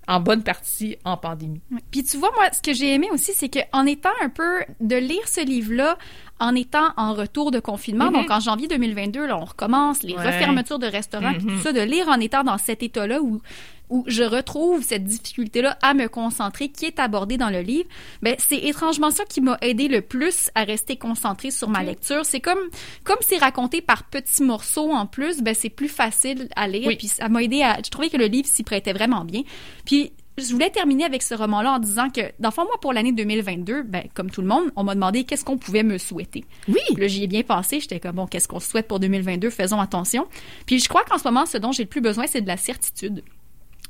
en bonne partie en pandémie. Puis tu vois, moi, ce que j'ai aimé aussi, c'est qu'en étant un peu de lire ce livre-là, en étant en retour de confinement, donc mhm. en janvier 2022, là, on recommence les refermetures de restaurants, tout mhm. ça, de lire en étant dans cet état-là où où je retrouve cette difficulté-là à me concentrer qui est abordée dans le livre, ben c'est étrangement ça qui m'a aidé le plus à rester concentrée sur ma lecture. C'est comme comme c'est raconté par petits morceaux en plus, ben c'est plus facile à lire. Puis ça m'a aidé à. Je trouvais que le livre s'y prêtait vraiment bien. Puis je voulais terminer avec ce roman-là en disant que, dans le fond, moi, pour l'année 2022, ben, comme tout le monde, on m'a demandé qu'est-ce qu'on pouvait me souhaiter. Oui. Là, j'y ai bien pensé. J'étais comme, bon, qu'est-ce qu'on souhaite pour 2022? Faisons attention. Puis je crois qu'en ce moment, ce dont j'ai le plus besoin, c'est de la certitude.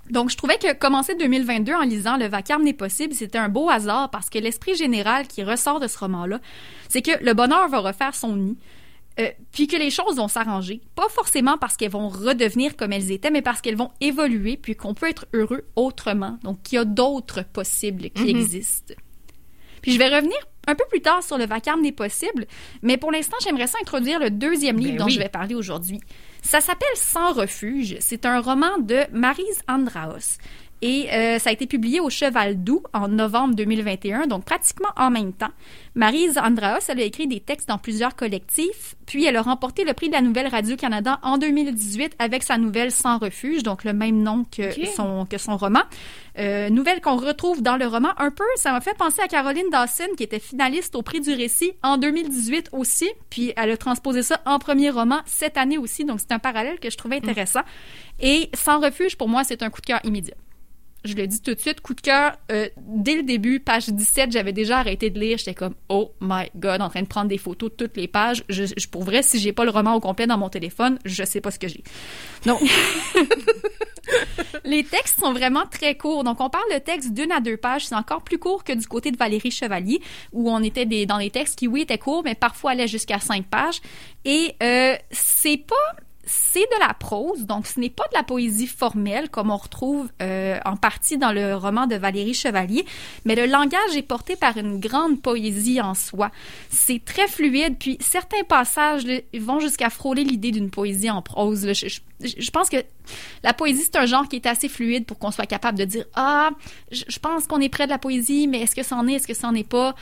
Donc, je trouvais que commencer 2022 en lisant Le vacarme n'est possible, c'était un beau hasard parce que l'esprit général qui ressort de ce roman-là, c'est que le bonheur va refaire son nid, euh, puis que les choses vont s'arranger. Pas forcément parce qu'elles vont redevenir comme elles étaient, mais parce qu'elles vont évoluer, puis qu'on peut être heureux autrement. Donc, qu'il y a d'autres possibles qui mm-hmm. existent. Puis je vais revenir un peu plus tard sur Le vacarme n'est possible, mais pour l'instant, j'aimerais ça introduire le deuxième livre ben dont je vais parler aujourd'hui. Ça s'appelle Sans refuge. C'est un roman de Marise Andraos. Et euh, ça a été publié au Cheval Doux en novembre 2021, donc pratiquement en même temps. Marise Andraos, elle a écrit des textes dans plusieurs collectifs, puis elle a remporté le prix de la Nouvelle Radio-Canada en 2018 avec sa nouvelle Sans refuge, donc le même nom que, son, que son roman. Euh, nouvelle qu'on retrouve dans le roman un peu, ça m'a fait penser à Caroline Dawson, qui était finaliste au prix du récit en 2018 aussi, puis elle a transposé ça en premier roman cette année aussi, donc c'est un parallèle que je trouvais intéressant. Et Sans refuge, pour moi, c'est un coup de cœur immédiat je le dis tout de suite, coup de cœur, euh, dès le début, page 17, j'avais déjà arrêté de lire. J'étais comme, oh my god, en train de prendre des photos de toutes les pages. Je, je pour vrai, si j'ai pas le roman au complet dans mon téléphone, je sais pas ce que j'ai. Donc, les textes sont vraiment très courts. Donc, on parle de textes d'une à deux pages. C'est encore plus court que du côté de Valérie Chevalier, où on était des, dans des textes qui, oui, étaient courts, mais parfois allaient jusqu'à cinq pages. Et euh, c'est pas c'est de la prose, donc ce n'est pas de la poésie formelle comme on retrouve euh, en partie dans le roman de Valérie Chevalier, mais le langage est porté par une grande poésie en soi. C'est très fluide, puis certains passages vont jusqu'à frôler l'idée d'une poésie en prose. Je, pense que la poésie, c'est un genre qui est assez fluide pour qu'on soit capable de dire Ah, je, je pense qu'on est près de la poésie, mais est-ce que c'en est, est-ce que c'en est pas?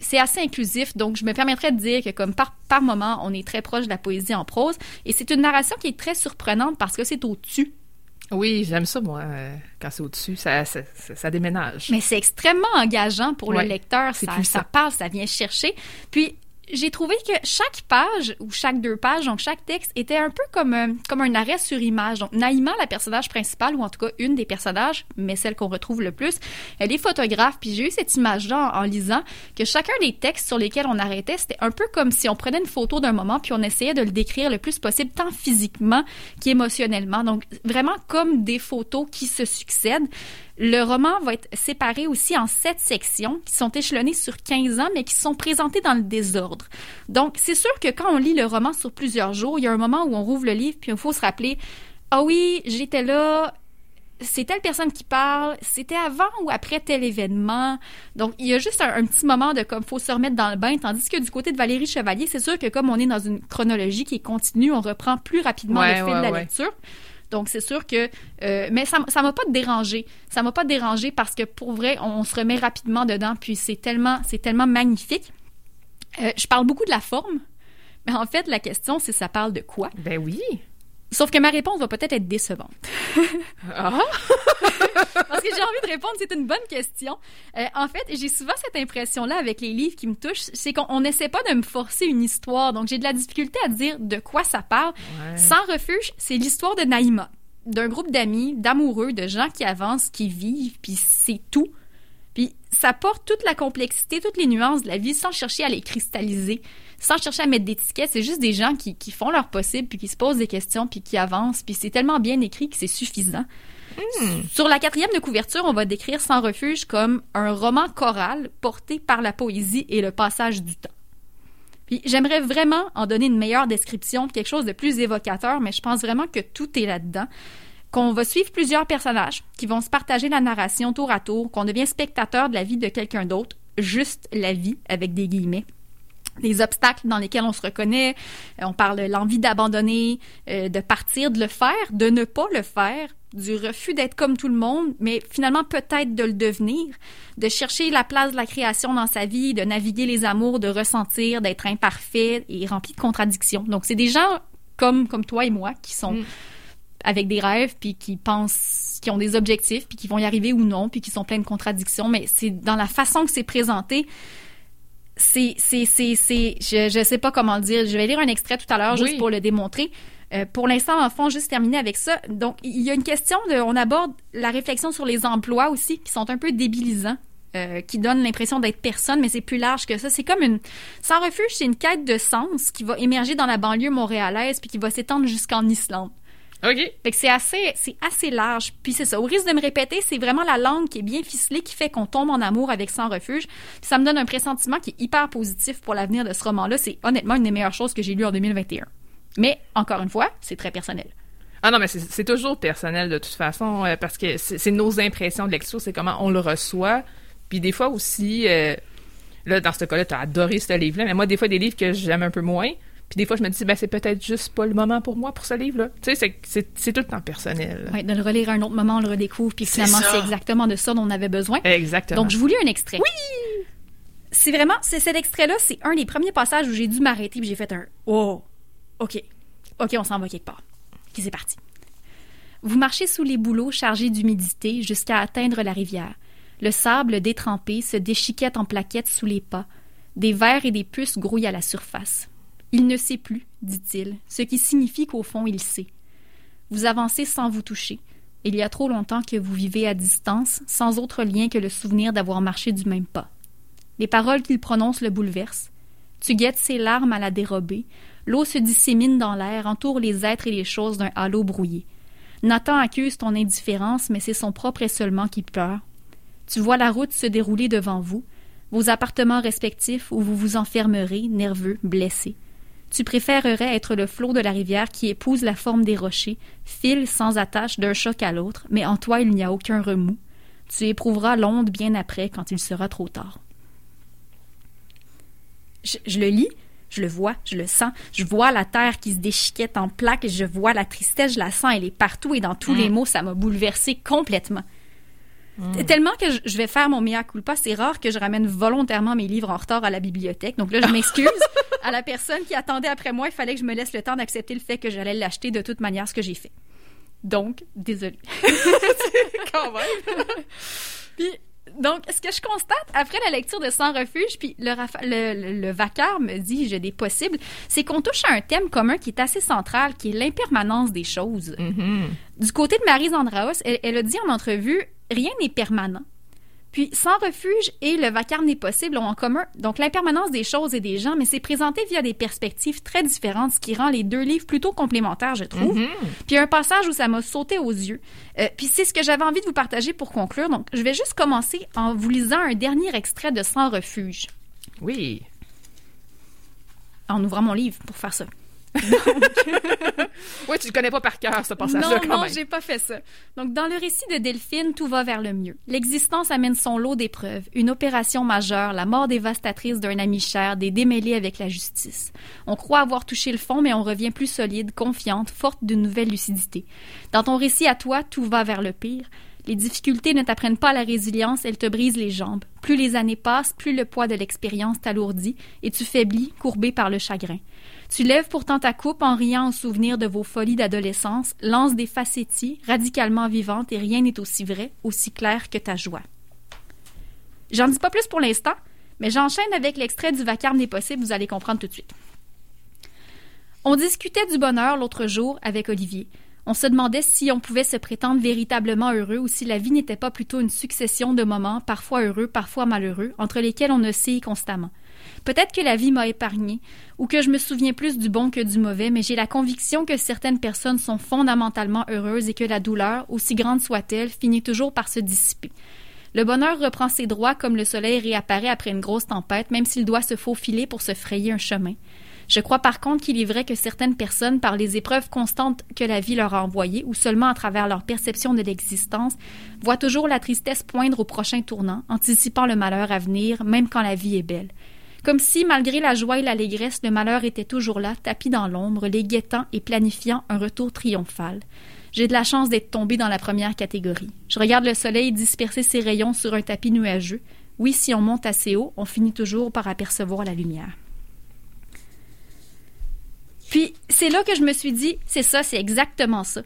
C'est assez inclusif, donc je me permettrais de dire que comme par, par moment, on est très proche de la poésie en prose, et c'est une narration qui est très surprenante parce que c'est au-dessus. Oui, j'aime ça, moi, euh, quand c'est au-dessus, ça, ça, ça, déménage. Mais c'est extrêmement engageant pour le lecteur, ça, ça passe, ça vient chercher. Puis, j'ai trouvé que chaque page ou chaque deux pages, donc chaque texte, était un peu comme un, comme un arrêt sur image. Donc Naïma, la personnage principale, ou en tout cas une des personnages, mais celle qu'on retrouve le plus, elle est photographe. Puis j'ai eu cette image-là en, lisant que chacun des textes sur lesquels on arrêtait, c'était un peu comme si on prenait une photo d'un moment puis on essayait de le décrire le plus possible, tant physiquement qu'émotionnellement. Donc vraiment comme des photos qui se succèdent Le roman va être séparé aussi en sept sections qui sont échelonnées sur 15 ans, mais qui sont présentées dans le désordre. Donc, c'est sûr que quand on lit le roman sur plusieurs jours, il y a un moment où on rouvre le livre, puis il faut se rappeler, ah oui, j'étais là, c'est telle personne qui parle, c'était avant ou après tel événement. Donc, il y a juste un, petit moment de comme faut se remettre dans le bain, tandis que du côté de Valérie Chevalier, c'est sûr que comme on est dans une chronologie qui est continue, on reprend plus rapidement le fil de la lecture. Donc, c'est sûr que... Euh, mais ça ça m'a pas dérangé. Ça m'a pas dérangé parce que, pour vrai, on, se remet rapidement dedans, puis c'est tellement, c'est tellement magnifique. Euh, je parle beaucoup de la forme, mais en fait, la question, c'est ça parle de quoi? Ben oui. Sauf que ma réponse va peut-être être décevante. ah! Parce que j'ai envie de répondre, c'est une bonne question. Euh, en fait, j'ai souvent cette impression-là avec les livres qui me touchent, c'est qu'on n'essaie pas de me forcer une histoire. Donc, j'ai de la difficulté à dire de quoi ça parle. Sans refuge, c'est l'histoire de Naïma, d'un groupe d'amis, d'amoureux, de gens qui avancent, qui vivent, puis c'est tout. Ça porte toute la complexité, toutes les nuances de la vie sans chercher à les cristalliser sans chercher à mettre d'étiquettes. C'est juste des gens qui, qui, font leur possible, puis qui se posent des questions, puis qui avancent. Puis c'est tellement bien écrit que c'est suffisant. Hmm. Sur la quatrième de couverture, on va décrire Sans refuge comme un roman choral porté par la poésie et le passage du temps. Puis j'aimerais vraiment en donner une meilleure description, quelque chose de plus évocateur, mais je pense vraiment que tout est là-dedans. Qu'on va suivre plusieurs personnages qui vont se partager la narration tour à tour, qu'on devient spectateur de la vie de quelqu'un d'autre, juste la vie avec des guillemets les obstacles dans lesquels on se reconnaît. Euh, on parle de l'envie d'abandonner, euh, de partir, de le faire, de ne pas le faire, du refus d'être comme tout le monde, mais finalement peut-être de le devenir, de chercher la place de la création dans sa vie, de naviguer les amours, de ressentir, d'être imparfait et rempli de contradictions. Donc c'est des gens comme comme toi et moi qui sont mm. Avec des rêves puis qui pensent qui ont des objectifs puis qui vont y arriver ou non puis qui sont pleins de contradictions, mais c'est dans la façon que c'est présenté c'est, c'est, c'est, c'est, je, je sais pas comment le dire. Je vais lire un extrait tout à l'heure juste pour le démontrer. Euh, pour l'instant, en fond, juste terminer avec ça. Donc, il y a une question de, on aborde la réflexion sur les emplois aussi, qui sont un peu débilisants. Euh, qui donnent l'impression d'être personne, mais c'est plus large que ça. C'est comme une... Sans refuge, c'est une quête de sens qui va émerger dans la banlieue montréalaise puis qui va s'étendre jusqu'en Islande. OK. Fait que c'est assez, c'est assez large. Puis c'est ça. Au risque de me répéter, c'est vraiment la langue qui est bien ficelée qui fait qu'on tombe en amour avec Sans Refuge. ça me donne un pressentiment qui est hyper positif pour l'avenir de ce roman-là. C'est honnêtement une des meilleures choses que j'ai lues en 2021. Mais, encore une fois, c'est très personnel. Ah non, mais c'est toujours personnel de toute façon, euh, parce que c'est nos impressions de lecture, c'est comment on le reçoit. Puis des fois aussi, euh, là, dans ce cas-là, tu as adoré ce livre-là, mais moi, des fois, des livres que j'aime un peu moins, puis des fois, je me dis, ben, c'est peut-être juste pas le moment pour moi pour ce livre-là. Tu sais, c'est tout le temps personnel. Oui, de le relire à un autre moment, on le redécouvre, puis finalement, c'est exactement de ça dont on avait besoin. Exactement. Donc, je vous lis un extrait. Oui! C'est vraiment, c'est cet extrait-là, c'est un des premiers passages où j'ai dû m'arrêter, puis j'ai fait un Oh, OK, OK, on s'en va quelque part. OK, c'est parti. Vous marchez sous les bouleaux chargés d'humidité jusqu'à atteindre la rivière. Le sable détrempé se déchiquette en plaquettes sous les pas. Des vers et des puces grouillent à la surface. Il ne sait plus, dit-il, ce qui signifie qu'au fond il sait. Vous avancez sans vous toucher. Il y a trop longtemps que vous vivez à distance, sans autre lien que le souvenir d'avoir marché du même pas. Les paroles qu'il prononce le bouleversent. Tu guettes ses larmes à la dérobée. L'eau se dissémine dans l'air, entoure les êtres et les choses d'un halo brouillé. Nathan accuse ton indifférence, mais c'est son propre seulement qui pleure. Tu vois la route se dérouler devant vous, vos appartements respectifs où vous vous enfermerez, nerveux, blessés. Tu préférerais être le flot de la rivière qui épouse la forme des rochers, file sans attache d'un choc à l'autre, mais en toi il n'y a aucun remous. Tu éprouveras l'onde bien après quand il sera trop tard. Je, le lis, je le vois, je le sens, je vois la terre qui se déchiquette en plaques, je vois la tristesse, je la sens, elle est partout et dans tous les mm. mots, ça m'a bouleversé complètement. Mm. Tellement que je vais faire mon mea culpa, c'est rare que je ramène volontairement mes livres en retard à la bibliothèque. Donc là, je m'excuse à la personne qui attendait après moi. Il fallait que je me laisse le temps d'accepter le fait que j'allais l'acheter de toute manière, ce que j'ai fait. Donc, désolée. Quand même. puis, donc, ce que je constate après la lecture de Sans refuge, puis le, le, le, vacar me dit j'ai des possibles, c'est qu'on touche à un thème commun qui est assez central, qui est l'impermanence des choses. Mm-hmm. Du côté de Marie Zandraos, elle, elle, a dit en entrevue rien n'est permanent. Puis, Sans refuge et Le vacarme n'est possible ont en commun donc l'impermanence des choses et des gens, mais c'est présenté via des perspectives très différentes, ce qui rend les deux livres plutôt complémentaires, je trouve. Mhm. Puis, un passage où ça m'a sauté aux yeux. Euh, puis, c'est ce que j'avais envie de vous partager pour conclure. Donc, je vais juste commencer en vous lisant un dernier extrait de Sans refuge, Oui. en ouvrant mon livre pour faire ça. Oui, tu le connais pas par cœur, ce passage-là, Non, quand non, même. j'ai pas fait ça. Donc, dans le récit de Delphine, tout va vers le mieux. L'existence amène son lot d'épreuves. Une opération majeure, la mort dévastatrice d'un ami cher, des démêlés avec la justice. On croit avoir touché le fond, mais on revient plus solide, confiante, forte d'une nouvelle lucidité. Dans ton récit à toi, tout va vers le pire. Les difficultés ne t'apprennent pas la résilience, elles te brisent les jambes. Plus les années passent, plus le poids de l'expérience t'alourdit et tu faiblis, courbé par le chagrin. Tu lèves pourtant ta coupe en riant au souvenir de vos folies d'adolescence, lance des facéties, radicalement vivantes et rien n'est aussi vrai, aussi clair que ta joie. J'en dis pas plus pour l'instant, mais j'enchaîne avec l'extrait du vacarme des possibles, vous allez comprendre tout de suite. On discutait du bonheur l'autre jour avec Olivier. On se demandait si on pouvait se prétendre véritablement heureux ou si la vie n'était pas plutôt une succession de moments, parfois heureux, parfois malheureux, entre lesquels on oscille constamment. Peut-être que la vie m'a épargné, ou que je me souviens plus du bon que du mauvais, mais j'ai la conviction que certaines personnes sont fondamentalement heureuses et que la douleur, aussi grande soit-elle, finit toujours par se dissiper. Le bonheur reprend ses droits comme le soleil réapparaît après une grosse tempête, même s'il doit se faufiler pour se frayer un chemin. Je crois par contre qu'il est vrai que certaines personnes, par les épreuves constantes que la vie leur a envoyées, ou seulement à travers leur perception de l'existence, voient toujours la tristesse poindre au prochain tournant, anticipant le malheur à venir, même quand la vie est belle. Comme si, malgré la joie et l'allégresse, le malheur était toujours là, tapis dans l'ombre, les guettant et planifiant un retour triomphal. J'ai de la chance d'être tombé dans la première catégorie. Je regarde le soleil disperser ses rayons sur un tapis nuageux. Oui, si on monte assez haut, on finit toujours par apercevoir la lumière. Puis, c'est là que je me suis dit, c'est ça, c'est exactement ça.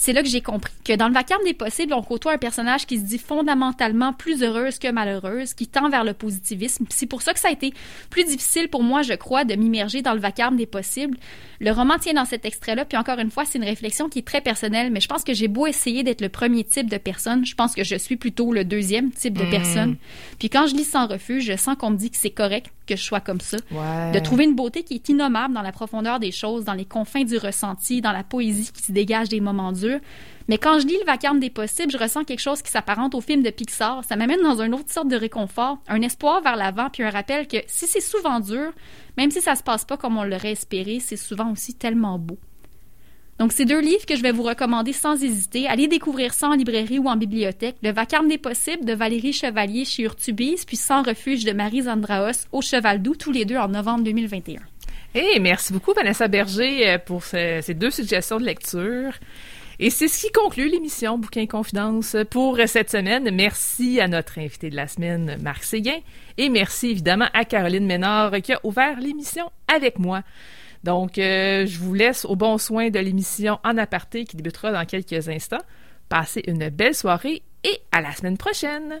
C'est là que j'ai compris que dans le vacarme des possibles, on côtoie un personnage qui se dit fondamentalement plus heureuse que malheureuse, qui tend vers le positivisme. C'est pour ça que ça a été plus difficile pour moi, je crois, de m'immerger dans le vacarme des possibles. Le roman tient dans cet extrait-là, puis encore une fois, c'est une réflexion qui est très personnelle, mais je pense que j'ai beau essayer d'être le premier type de personne, je pense que je suis plutôt le deuxième type de Mm. personne. Puis quand je lis Sans refuge, je sens qu'on me dit que c'est correct que je sois comme ça Ouais. de trouver une beauté qui est innommable dans la profondeur des choses, dans les confins du ressenti, dans la poésie qui se dégage des moments durs. Mais quand je lis Le vacarme des possibles, je ressens quelque chose qui s'apparente au film de Pixar. Ça m'amène dans une autre sorte de réconfort, un espoir vers l'avant, puis un rappel que si c'est souvent dur, même si ça se passe pas comme on l'aurait espéré, c'est souvent aussi tellement beau. Donc, ces deux livres que je vais vous recommander sans hésiter. Allez découvrir ça en librairie ou en bibliothèque. Le vacarme des possibles de Valérie Chevalier chez Urtubise, puis Sans refuge de Marie Zandraos au Cheval Doux, tous les deux en novembre 2021. Et merci beaucoup, Vanessa Berger, euh, pour ce- ces deux suggestions de lecture. Et c'est ce qui conclut l'émission Bouquin Confidence pour cette semaine. Merci à notre invité de la semaine, Marc Séguin. Et merci évidemment à Caroline Ménard qui a ouvert l'émission avec moi. Donc, euh, je vous laisse au bon soin de l'émission en aparté qui débutera dans quelques instants. Passez une belle soirée et à la semaine prochaine.